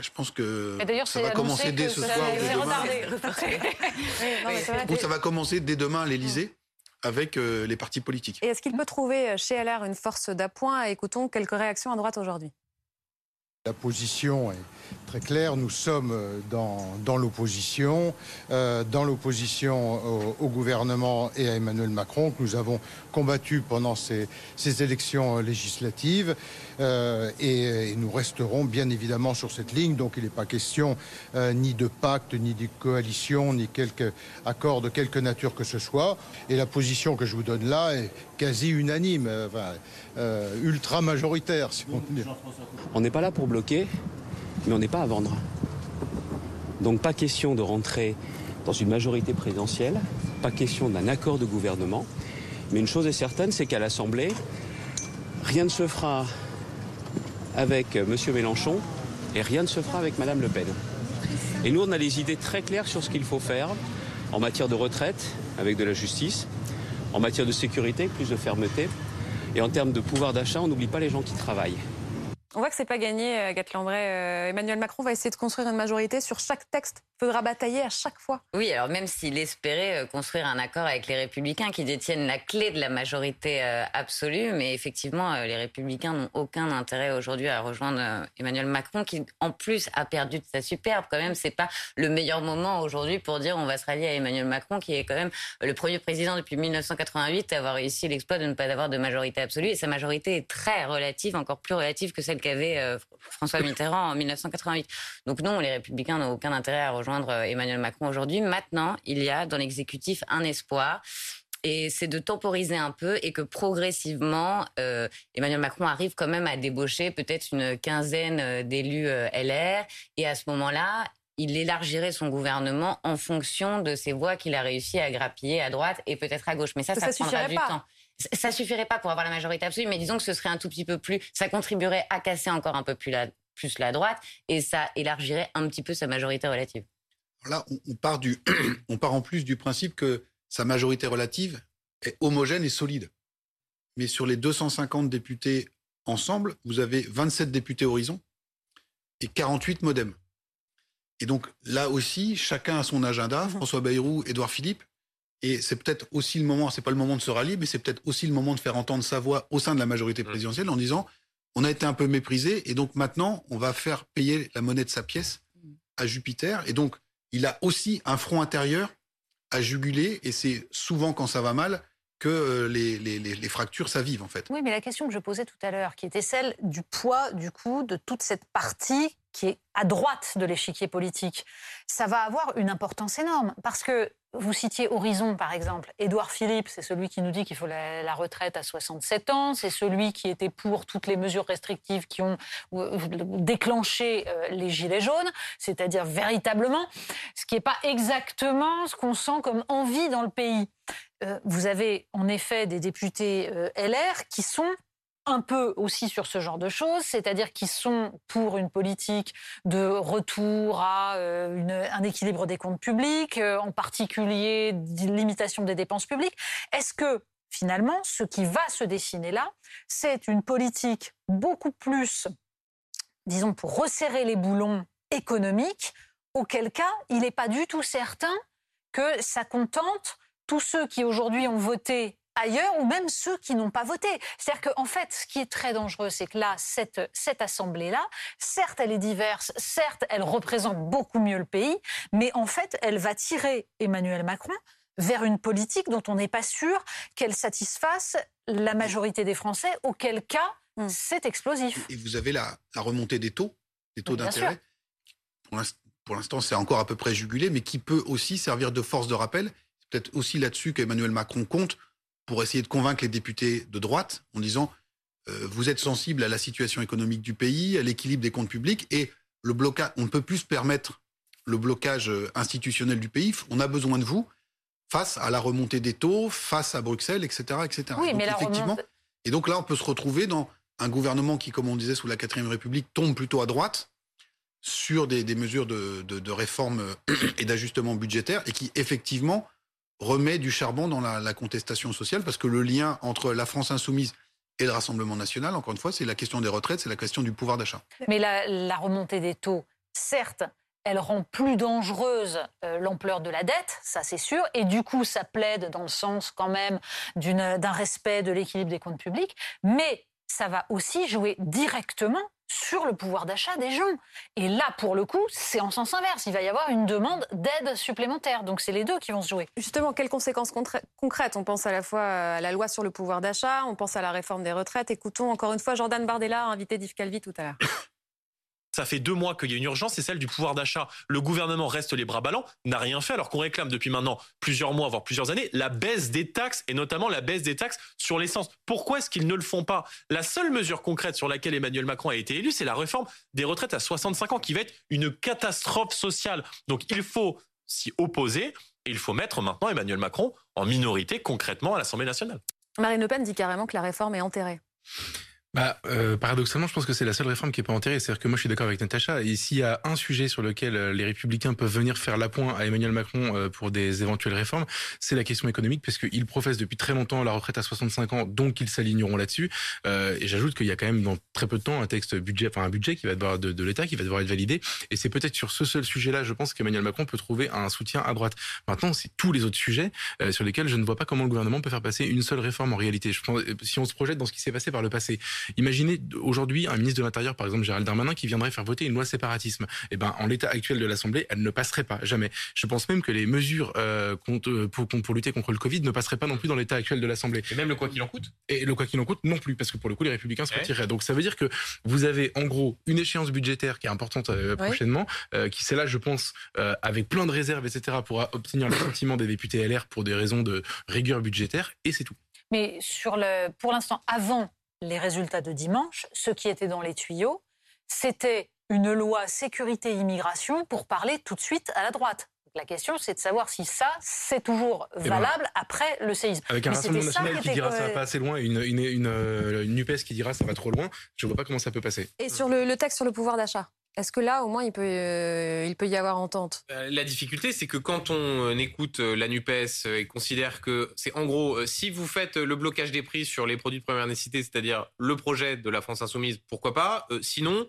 Je pense que ça va commencer dès ce soir. (laughs) (laughs) ça va commencer dès demain à l'Élysée avec euh, les partis politiques. Et est-ce qu'il peut trouver chez LR une force d'appoint? Écoutons quelques réactions à droite aujourd'hui. La position est très claire. Nous sommes euh, dans, l'opposition, euh, dans l'opposition au, gouvernement et à Emmanuel Macron, que nous avons combattu pendant ces, élections législatives. Euh, et, nous resterons bien évidemment sur cette ligne. Donc il n'est pas question ni de pacte, ni de coalition, ni quelque accord de quelque nature que ce soit. Et la position que je vous donne là est quasi unanime, euh, ultra majoritaire, si on veut dire. On n'est pas là pour bloquer, mais on n'est pas à vendre. Donc pas question de rentrer dans une majorité présidentielle, pas question d'un accord de gouvernement. Mais une chose est certaine, c'est qu'à l'Assemblée, rien ne se fera avec M. Mélenchon et rien ne se fera avec Mme Le Pen. Et nous, on a des idées très claires sur ce qu'il faut faire en matière de retraite, avec de la justice, en matière de sécurité, plus de fermeté, et en termes de pouvoir d'achat, on n'oublie pas les gens qui travaillent. On voit que c'est pas gagné, euh, Gat Lambray. Euh, Emmanuel Macron va essayer de construire une majorité sur chaque texte. Faudra batailler à chaque fois. Oui, alors même s'il espérait euh, construire un accord avec les Républicains qui détiennent la clé de la majorité absolue, mais effectivement, les Républicains n'ont aucun intérêt aujourd'hui à rejoindre Emmanuel Macron, qui en plus a perdu de sa superbe. Quand même, c'est pas le meilleur moment aujourd'hui pour dire on va se rallier à Emmanuel Macron, qui est quand même le premier président depuis 1988 à avoir réussi l'exploit de ne pas avoir de majorité absolue. Et sa majorité est très relative, encore plus relative que celle qu'avait euh, François Mitterrand en 1988. Donc non, les républicains n'ont aucun intérêt à rejoindre euh, Emmanuel Macron aujourd'hui. Maintenant, il y a dans l'exécutif un espoir. Et c'est de temporiser un peu et que progressivement, euh, Emmanuel Macron arrive quand même à débaucher peut-être une quinzaine d'élus LR. Et à ce moment-là, il élargirait son gouvernement en fonction de ces voix qu'il a réussi à grappiller à droite et peut-être à gauche. Mais ça, ça, prendra du temps ça suffirait pas pour avoir la majorité absolue, mais disons que ce serait un tout petit peu plus, ça contribuerait à casser encore un peu plus la, plus la droite et ça élargirait un petit peu sa majorité relative. Là, on, part du, (clears throat) on part en plus du principe que sa majorité relative est homogène et solide. Mais sur les 250 députés ensemble, vous avez 27 députés Horizon et 48 Modem. Et donc là aussi, chacun a son agenda. Mhm. François Bayrou, Édouard Philippe. Et c'est peut-être aussi le moment, c'est pas le moment de se rallier, mais c'est peut-être aussi le moment de faire entendre sa voix au sein de la majorité mmh. présidentielle en disant on a été un peu méprisé et donc maintenant on va faire payer la monnaie de sa pièce à Jupiter. Et donc il a aussi un front intérieur à juguler et c'est souvent quand ça va mal que euh, les, les, les, fractures s'avivent en fait. Oui, mais la question que je posais tout à l'heure, qui était celle du poids du coup de toute cette partie qui est à droite de l'échiquier politique, ça va avoir une importance énorme parce que vous citiez Horizon, par exemple. Édouard Philippe, c'est celui qui nous dit qu'il faut la, retraite à 67 ans. C'est celui qui était pour toutes les mesures restrictives qui ont euh, déclenché euh, les gilets jaunes, c'est-à-dire véritablement ce qui n'est pas exactement ce qu'on sent comme envie dans le pays. Euh, vous avez en effet des députés LR qui sont un peu aussi sur ce genre de choses, c'est-à-dire qu'ils sont pour une politique de retour à euh, un équilibre des comptes publics, euh, en particulier limitation des dépenses publiques. Est-ce que finalement, ce qui va se dessiner là, c'est une politique beaucoup plus, disons, pour resserrer les boulons économiques, auquel cas il n'est pas du tout certain que ça contente tous ceux qui aujourd'hui ont voté ailleurs ou même ceux qui n'ont pas voté. C'est-à-dire qu'en fait, ce qui est très dangereux, c'est que là, cette, cette assemblée-là, certes, elle est diverse, certes, elle représente beaucoup mieux le pays, mais en fait, elle va tirer Emmanuel Macron vers une politique dont on n'est pas sûr qu'elle satisfasse la majorité des Français, auquel cas, hmm. c'est explosif. Et vous avez la, remontée des taux, des taux d'intérêt. Pour l'instant, c'est encore à peu près jugulé, mais qui peut aussi servir de force de rappel. C'est peut-être aussi là-dessus qu'Emmanuel Macron compte pour essayer de convaincre les députés de droite en disant euh, vous êtes sensibles à la situation économique du pays, à l'équilibre des comptes publics et le blocage, on ne peut plus se permettre le blocage euh, institutionnel du pays. On a besoin de vous face à la remontée des taux, face à Bruxelles, etc., etc. Oui, mais effectivement, et donc là, on peut se retrouver dans un gouvernement qui, comme on disait sous la quatrième République, tombe plutôt à droite sur des, mesures de, de réforme euh, et d'ajustement budgétaire et qui effectivement remet du charbon dans la, contestation sociale, parce que le lien entre la France insoumise et le Rassemblement national, encore une fois, c'est la question des retraites, c'est la question du pouvoir d'achat. Mais la, remontée des taux, certes, elle rend plus dangereuse euh, l'ampleur de la dette, ça c'est sûr, et du coup ça plaide dans le sens quand même d'un respect de l'équilibre des comptes publics, mais ça va aussi jouer directement sur le pouvoir d'achat des gens. Et là, pour le coup, c'est en sens inverse. Il va y avoir une demande d'aide supplémentaire. Donc c'est les deux qui vont se jouer. Justement, quelles conséquences concrètes On pense à la fois à la loi sur le pouvoir d'achat, on pense à la réforme des retraites. Écoutons encore une fois Jordan Bardella, invité d'Yves tout à l'heure. Ça fait deux mois qu'il y a une urgence, c'est celle du pouvoir d'achat. Le gouvernement reste les bras ballants, n'a rien fait, alors qu'on réclame depuis maintenant plusieurs mois, voire plusieurs années, la baisse des taxes, et notamment la baisse des taxes sur l'essence. Pourquoi est-ce qu'ils ne le font pas? La seule mesure concrète sur laquelle Emmanuel Macron a été élu, c'est la réforme des retraites à 65 ans, qui va être une catastrophe sociale. Donc il faut s'y opposer, et il faut mettre maintenant Emmanuel Macron en minorité concrètement à l'Assemblée nationale. Marine Le Pen dit carrément que la réforme est enterrée bah, euh, paradoxalement, je pense que c'est la seule réforme qui est pas enterrée. C'est-à-dire que moi, je suis d'accord avec Natacha. Et s'il y a un sujet sur lequel euh, les Républicains peuvent venir faire l'appoint à Emmanuel Macron euh, pour des éventuelles réformes, c'est la question économique, parce qu'ils professent depuis très longtemps la retraite à 65 ans, donc ils s'aligneront là-dessus. Euh, et j'ajoute qu'il y a quand même dans très peu de temps un texte budget, enfin un budget qui va devoir de, de l'État qui va devoir être validé. Et c'est peut-être sur ce seul sujet-là, je pense qu'Emmanuel Macron peut trouver un soutien à droite. Maintenant, c'est tous les autres sujets sur lesquels je ne vois pas comment le gouvernement peut faire passer une seule réforme en réalité. Je pense, si on se projette dans ce qui s'est passé par le passé, imaginez aujourd'hui un ministre de l'Intérieur, par exemple Gérald Darmanin, qui viendrait faire voter une loi séparatisme. Eh ben, en l'état actuel de l'Assemblée, elle ne passerait pas, jamais. Je pense même que les mesures euh, contre, pour, pour, lutter contre le Covid ne passeraient pas non plus dans l'état actuel de l'Assemblée. Et même le quoi qu'il en coûte Et le quoi qu'il en coûte non plus, parce que pour le coup, les Républicains se retireraient. Donc ça veut dire que vous avez en gros une échéance budgétaire qui est importante euh, prochainement, euh, qui c'est là, je pense, avec plein de réserves, etc., pour obtenir le sentiment des députés LR pour des raisons de rigueur budgétaire, et c'est tout. Mais sur le, pour l'instant, avant les résultats de dimanche, ce qui était dans les tuyaux, c'était une loi sécurité-immigration pour parler tout de suite à la droite. La question, c'est de savoir si ça, c'est toujours ben, valable après le séisme. Avec un Rassemblement national qui, dira ça va pas assez loin et une, une, euh, une, NUPES qui dira ça va trop loin, je ne vois pas comment ça peut passer. Et sur le texte sur le pouvoir d'achat est-ce que là, au moins, il peut, euh, il peut y avoir entente? Euh, La difficulté, c'est que quand on euh, écoute la NUPES et considère que c'est en gros, si vous faites le blocage des prix sur les produits de première nécessité, c'est-à-dire le projet de la France Insoumise, pourquoi pas Sinon,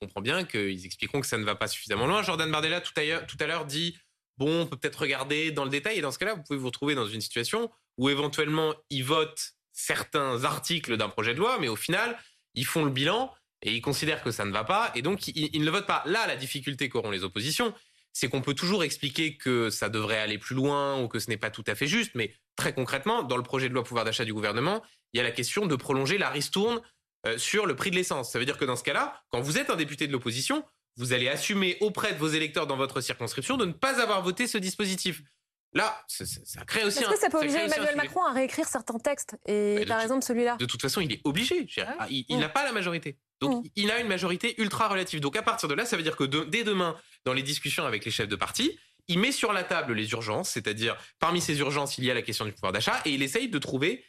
on comprend bien qu'ils expliqueront que ça ne va pas suffisamment loin. Jordan Bardella, tout à l'heure, dit bon, on peut peut-être regarder dans le détail. Et dans ce cas-là, vous pouvez vous retrouver dans une situation où éventuellement, ils votent certains articles d'un projet de loi, mais au final, ils font le bilan et ils considèrent que ça ne va pas, et donc ils, ne le votent pas. Là, la difficulté qu'auront les oppositions, c'est qu'on peut toujours expliquer que ça devrait aller plus loin ou que ce n'est pas tout à fait juste, mais très concrètement, dans le projet de loi pouvoir d'achat du gouvernement, il y a la question de prolonger la ristourne euh, sur le prix de l'essence. Ça veut dire que dans ce cas-là, quand vous êtes un député de l'opposition, vous allez assumer auprès de vos électeurs dans votre circonscription de ne pas avoir voté ce dispositif. Là, ça, crée aussi Est-ce que ça peut obliger Emmanuel Macron à réécrire certains textes Et par exemple celui-là? De toute façon, il est obligé. Ah il n'a pas la majorité. Donc mm. il a une majorité ultra relative. Donc à partir de là, ça veut dire que dès demain, dans les discussions avec les chefs de parti, il met sur la table les urgences, c'est-à-dire parmi ces urgences, il y a la question du pouvoir d'achat, et il essaye de trouver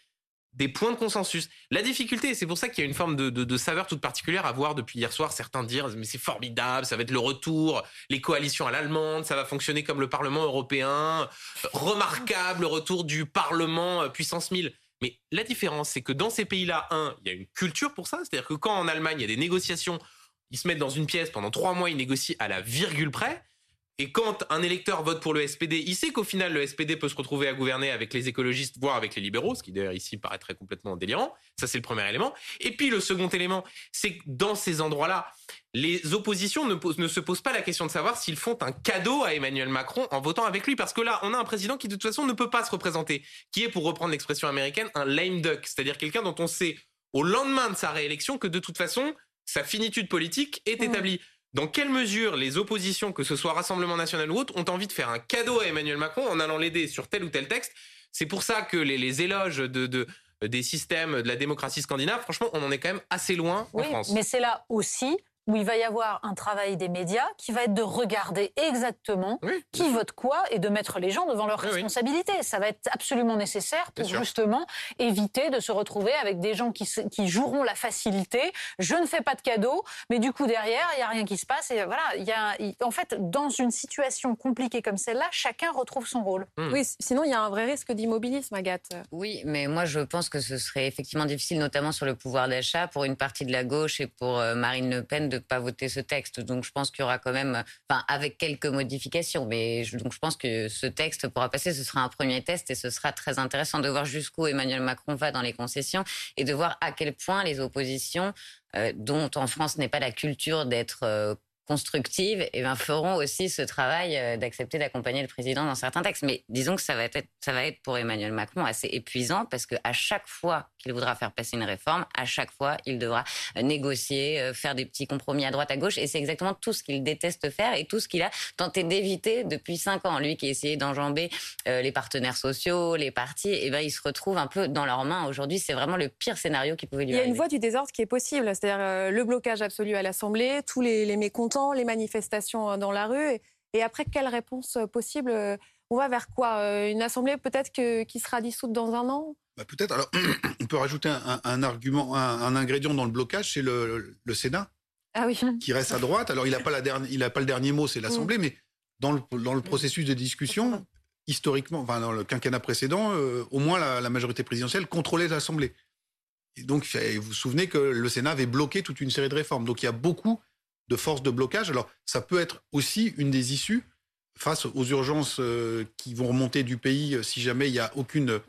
des points de consensus. La difficulté, c'est pour ça qu'il y a une forme de, saveur toute particulière à voir depuis hier soir. Certains dire mais c'est formidable, ça va être le retour, les coalitions à l'allemande, ça va fonctionner comme le Parlement européen, remarquable, le retour du Parlement euh, puissance 1000. Mais la différence, c'est que dans ces pays-là, un, il y a une culture pour ça, c'est-à-dire que quand en Allemagne il y a des négociations, ils se mettent dans une pièce pendant trois mois, ils négocient à la virgule près. Et quand un électeur vote pour le SPD, il sait qu'au final, le SPD peut se retrouver à gouverner avec les écologistes, voire avec les libéraux, ce qui d'ailleurs ici paraîtrait complètement délirant. Ça, c'est le premier élément. Et puis le second élément, c'est que dans ces endroits-là, les oppositions ne, ne, se posent pas la question de savoir s'ils font un cadeau à Emmanuel Macron en votant avec lui. Parce que là, on a un président qui, de toute façon, ne peut pas se représenter, qui est, pour reprendre l'expression américaine, un lame duck, c'est-à-dire quelqu'un dont on sait au lendemain de sa réélection que de toute façon, sa finitude politique est mmh. Dans quelle mesure les oppositions, que ce soit Rassemblement national ou autre, ont envie de faire un cadeau à Emmanuel Macron en allant l'aider sur tel ou tel texte? C'est pour ça que les, éloges de, des systèmes de la démocratie scandinave, franchement, on en est quand même assez loin en France. Mais c'est là aussi où il va y avoir un travail des médias qui va être de regarder exactement qui vote quoi et de mettre les gens devant leurs responsabilités. Ça va être absolument nécessaire pour justement éviter de se retrouver avec des gens qui, qui joueront la facilité. Je ne fais pas de cadeaux, mais du coup derrière, il n'y a rien qui se passe. Et voilà, il y a, en fait, dans une situation compliquée comme celle-là, chacun retrouve son rôle. Hmm. Oui, sinon il y a un vrai risque d'immobilisme, Agathe. Oui, mais moi je pense que ce serait effectivement difficile, notamment sur le pouvoir d'achat, pour une partie de la gauche et pour euh, Marine Le Pen de pas voter ce texte. Donc je pense qu'il y aura quand même, enfin avec quelques modifications, mais je, donc je pense que ce texte pourra passer. Ce sera un premier test et ce sera très intéressant de voir jusqu'où Emmanuel Macron va dans les concessions et de voir à quel point les oppositions, euh, dont en France n'est pas la culture d'être euh, constructives et eh ben, feront aussi ce travail euh, d'accepter d'accompagner le président dans certains textes. Mais disons que ça va être, ça va être pour Emmanuel Macron assez épuisant parce qu'à chaque fois qu'il voudra faire passer une réforme, à chaque fois, il devra euh, négocier, euh, faire des petits compromis à droite, à gauche. Et c'est exactement tout ce qu'il déteste faire et tout ce qu'il a tenté d'éviter depuis cinq ans. Lui qui a essayé d'enjamber les partenaires sociaux, les partis, et eh ben, il se retrouve un peu dans leurs mains. Aujourd'hui, c'est vraiment le pire scénario qui pouvait lui arriver. Il y a une voie du désordre qui est possible, c'est-à-dire le blocage absolu à l'Assemblée, tous les, les mécontents les manifestations euh, dans la rue. Et, après, quelle réponse euh, possible euh, On va vers quoi Une assemblée peut-être qui sera dissoute dans un an? Bah, Peut-être. Alors, (clears throat) on peut rajouter un, argument, un, ingrédient dans le blocage, c'est le, Sénat. Ah oui. (laughs) Qui reste à droite. Alors, il n'a pas, la pas le dernier mot, c'est l'Assemblée, mm. mais dans le, dans le processus de discussion, historiquement, enfin, dans le quinquennat précédent, au moins la, la majorité présidentielle contrôlait l'Assemblée. Et donc, vous vous souvenez que le Sénat avait bloqué toute une série de réformes. Donc, il y a beaucoup de force de blocage. Alors, ça peut être aussi une des issues face aux urgences euh, qui vont remonter du pays euh, si jamais il n'y a aucune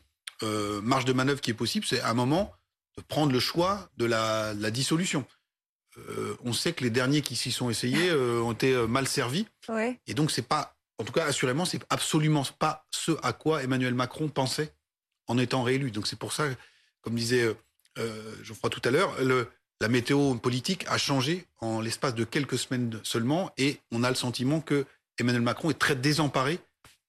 euh, marge de manœuvre qui est possible. C'est un moment de prendre le choix de la, dissolution. on sait que les derniers qui s'y sont essayés ont été mal servis. Et donc, c'est pas, en tout cas, assurément, c'est absolument pas ce à quoi Emmanuel Macron pensait en étant réélu. Donc, c'est pour ça, comme disait Geoffroy tout à l'heure, le, la météo politique a changé en l'espace de quelques semaines seulement et on a le sentiment que Emmanuel Macron est très désemparé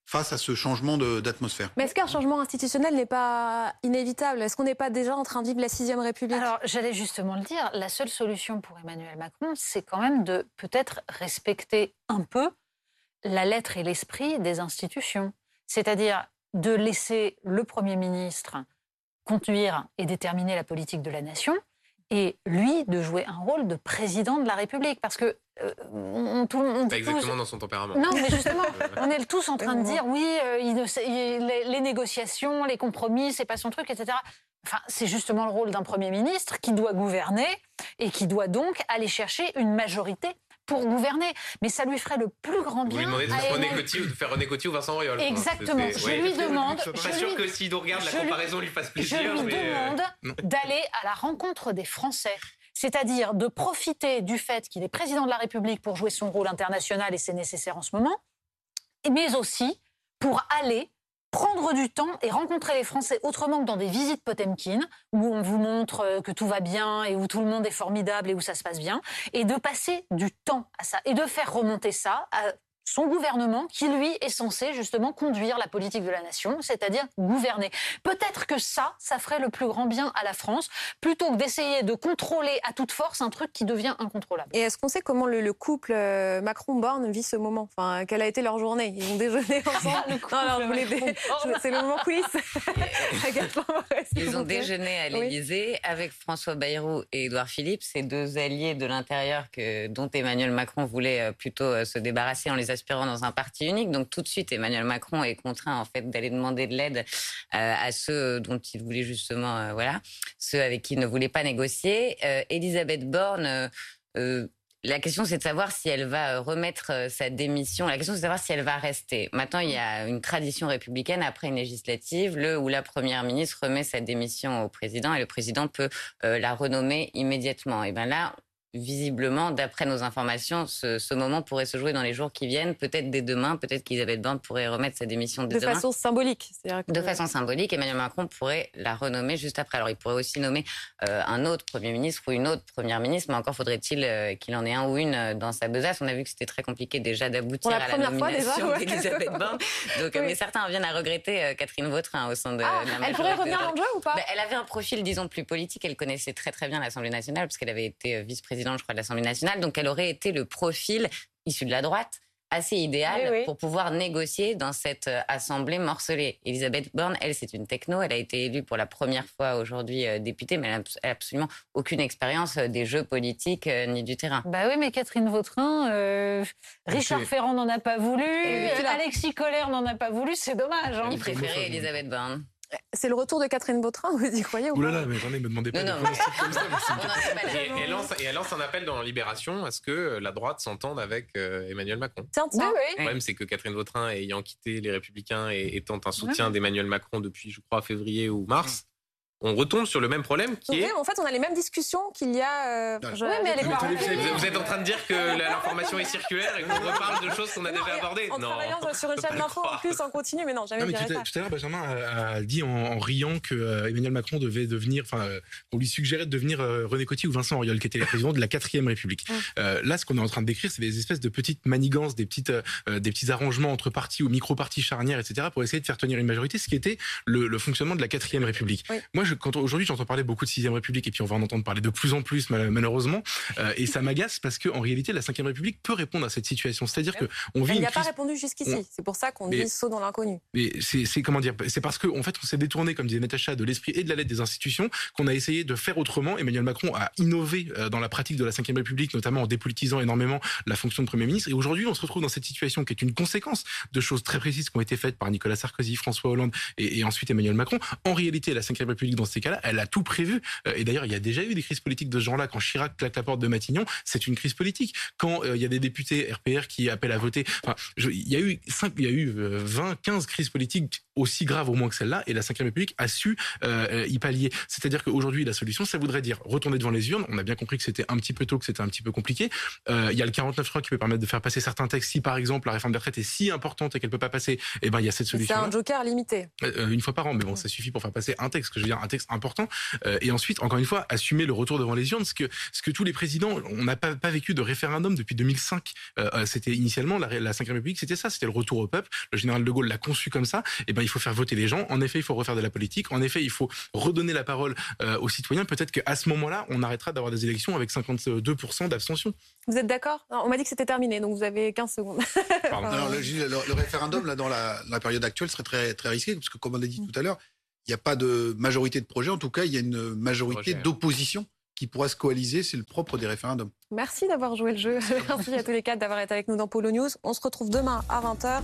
face à ce changement d'atmosphère. Mais est-ce qu'un changement institutionnel n'est pas inévitable? Est-ce qu'on n'est pas déjà en train de vivre la sixième République? Alors, j'allais justement le dire, la seule solution pour Emmanuel Macron, c'est quand même de peut-être respecter un peu la lettre et l'esprit des institutions. C'est-à-dire de laisser le Premier ministre conduire et déterminer la politique de la nation, et lui de jouer un rôle de président de la République. Parce que. Euh, on, Pas exactement dans son tempérament. Non, mais justement, (laughs) on est tous en train de dire oui, euh, il les, négociations, les compromis, c'est pas son truc, etc. Enfin, c'est justement le rôle d'un Premier ministre qui doit gouverner et qui doit donc aller chercher une majorité pour gouverner. Mais ça lui ferait le plus grand bien. Vous lui demandez de, faire René Coty ou Vincent Auriol. Exactement. Je lui demande. Je suis pas sûr que s'il nous regarde, la comparaison lui fasse plaisir. Je lui euh, demande d'aller à la rencontre des Français. C'est-à-dire de profiter du fait qu'il est président de la République pour jouer son rôle international et c'est nécessaire en ce moment, mais aussi pour aller prendre du temps et rencontrer les Français autrement que dans des visites Potemkin, où on vous montre euh, que tout va bien et où tout le monde est formidable et où ça se passe bien, et de passer du temps à ça, et de faire remonter ça à son gouvernement qui, lui, est censé justement conduire la politique de la nation, c'est-à-dire gouverner. Peut-être que ça, ça ferait le plus grand bien à la France, plutôt que d'essayer de contrôler à toute force un truc qui devient incontrôlable. Et est-ce qu'on sait comment le, couple euh, Macron-Borne vit ce moment? Enfin, Quelle a été leur journée? Ils ont déjeuné (laughs) ensemble? C'est le moment coulisses. (laughs) Ils ont déjeuné à l'Élysée avec François Bayrou et Édouard Philippe, ces deux alliés de l'intérieur dont Emmanuel Macron voulait euh, plutôt euh, se débarrasser en les aspirant dans un parti unique. Donc tout de suite, Emmanuel Macron est contraint en fait d'aller demander de l'aide euh, à ceux dont il voulait justement, voilà, ceux avec qui il ne voulait pas négocier. Elisabeth Borne. La question, c'est de savoir si elle va remettre sa démission. La question, c'est de savoir si elle va rester. Maintenant, il y a une tradition républicaine après une législative, le où la première ministre remet sa démission au président et le président peut la renommer immédiatement. Et ben là, visiblement, d'après nos informations, ce, moment pourrait se jouer dans les jours qui viennent, peut-être dès demain, peut-être qu'Isabelle Borne pourrait remettre sa démission dès de demain. De façon symbolique. De façon symbolique, Emmanuel Macron pourrait la renommer juste après. Alors il pourrait aussi nommer euh, un autre Premier ministre ou une autre Première ministre, mais encore faudrait-il euh, qu'il en ait un ou une euh, dans sa besace. On a vu que c'était très compliqué déjà d'aboutir à la nomination d'Elisabeth Borne. Donc, (laughs) Mais certains viennent à regretter Catherine Vautrin au sein de, ah, la Elle pourrait revenir le jeu ou pas? Bah, Elle avait un profil, disons, plus politique. Elle connaissait très très bien l'Assemblée nationale, parce qu'elle avait été vice-présidente, je crois, de l'Assemblée nationale donc elle aurait été le profil issu de la droite assez idéal pour pouvoir négocier dans cette euh, assemblée morcelée. Elisabeth Borne, elle, c'est une techno. Elle a été élue pour la première fois aujourd'hui euh, députée, mais elle n'a absolument aucune expérience euh, des jeux politiques ni du terrain. Bah oui, mais Catherine Vautrin, Richard Ferrand n'en a pas voulu, Alexis Collère n'en a pas voulu, c'est dommage. Hein. Il préférait Elisabeth Borne. C'est le retour de Catherine Vautrin, vous y croyez ou Ouh là là, mais attendez, me demandez pas non, non, (laughs) comme ça. et, elle lance, et, elle lance, un appel dans Libération à ce que la droite s'entende avec euh, Emmanuel Macron. Tiens, tiens. Oui, Le problème, c'est que Catherine Vautrin, ayant quitté les Républicains et étant un soutien d'Emmanuel Macron depuis, je crois, février ou mars, on retombe sur le même problème qui est. En fait, on a les mêmes discussions qu'il y a. Euh, mais vous, êtes en train de dire que l'information est circulaire et qu'on reparle de choses qu'on a déjà abordées. En, travaillant sur une chaîne d'info en plus, en continu, mais non, jamais. Non, tout, à l'heure, Benjamin a, dit en, riant que euh, Emmanuel Macron devait devenir, enfin, euh, on lui suggérait de devenir René Coty ou Vincent Auriol, qui était les présidents de la 4 République. là, ce qu'on est en train de décrire, c'est des espèces de petites manigances, des petites, des petits arrangements entre partis ou micro-partis charnières, etc., pour essayer de faire tenir une majorité, ce qui était le, fonctionnement de la 4 République. Moi, je, quand aujourd'hui j'entends parler beaucoup de 6 République et puis on va en entendre parler de plus en plus malheureusement euh, et ça m'agace parce qu'en réalité la 5 République peut répondre à cette situation. C'est-à-dire que on vit. Il n'y a pas répondu jusqu'ici. C'est pour ça qu'on dit saut dans l'inconnu. Mais c'est comment dire C'est parce qu'en en fait on s'est détourné, comme disait Natacha, de l'esprit et de la lettre des institutions qu'on a essayé de faire autrement. Emmanuel Macron a innové euh, dans la pratique de la 5 République, notamment en dépolitisant énormément la fonction de Premier ministre. Et aujourd'hui on se retrouve dans cette situation qui est une conséquence de choses très précises qui ont été faites par Nicolas Sarkozy, François Hollande et, et ensuite Emmanuel Macron. En réalité la 5 République dans ces cas-là, elle a tout prévu. Euh, et d'ailleurs, il y a déjà eu des crises politiques de ce genre-là. Quand Chirac claque la porte de Matignon, c'est une crise politique. Quand euh, il y a des députés RPR qui appellent à voter, enfin, il y a eu cinq, il y a eu 20, euh, 15 crises politiques aussi graves au moins que celle-là, et la Ve République a su y pallier. C'est-à-dire qu'aujourd'hui, la solution, ça voudrait dire retourner devant les urnes. On a bien compris que c'était un petit peu tôt, que c'était un petit peu compliqué. il y a le 49 qui peut permettre de faire passer certains textes. Si par exemple la réforme des retraites est si importante et qu'elle peut pas passer, eh ben il y a cette solution. C'est un joker limité. une fois par an, mais bon, ça suffit pour faire passer un texte. Que je veux dire, un texte important. et ensuite, encore une fois, assumer le retour devant les urnes, ce que, ce que tous les présidents, on n'a pas, pas vécu de référendum depuis 2005. Euh, euh, c'était initialement la, la 5 République, c'était ça, c'était le retour au peuple. Le général de Gaulle l'a conçu comme ça. Et eh ben, il faut faire voter les gens. En effet, il faut refaire de la politique. En effet, il faut redonner la parole euh, aux citoyens. Peut-être qu'à ce moment-là, on arrêtera d'avoir des élections avec 52% d'abstention. Vous êtes d'accord? On m'a dit que c'était terminé, donc vous avez 15 secondes. (laughs) le, référendum, là, dans la, la, période actuelle, serait très, très risqué, parce que, comme on a dit tout à l'heure, il n'y a pas de majorité de projet. En tout cas, il y a une majorité d'opposition qui pourra se coaliser. C'est le propre des référendums. Merci d'avoir joué le jeu. (laughs) Merci à tous les quatre d'avoir été avec nous dans Polo News. On se retrouve demain à 20h.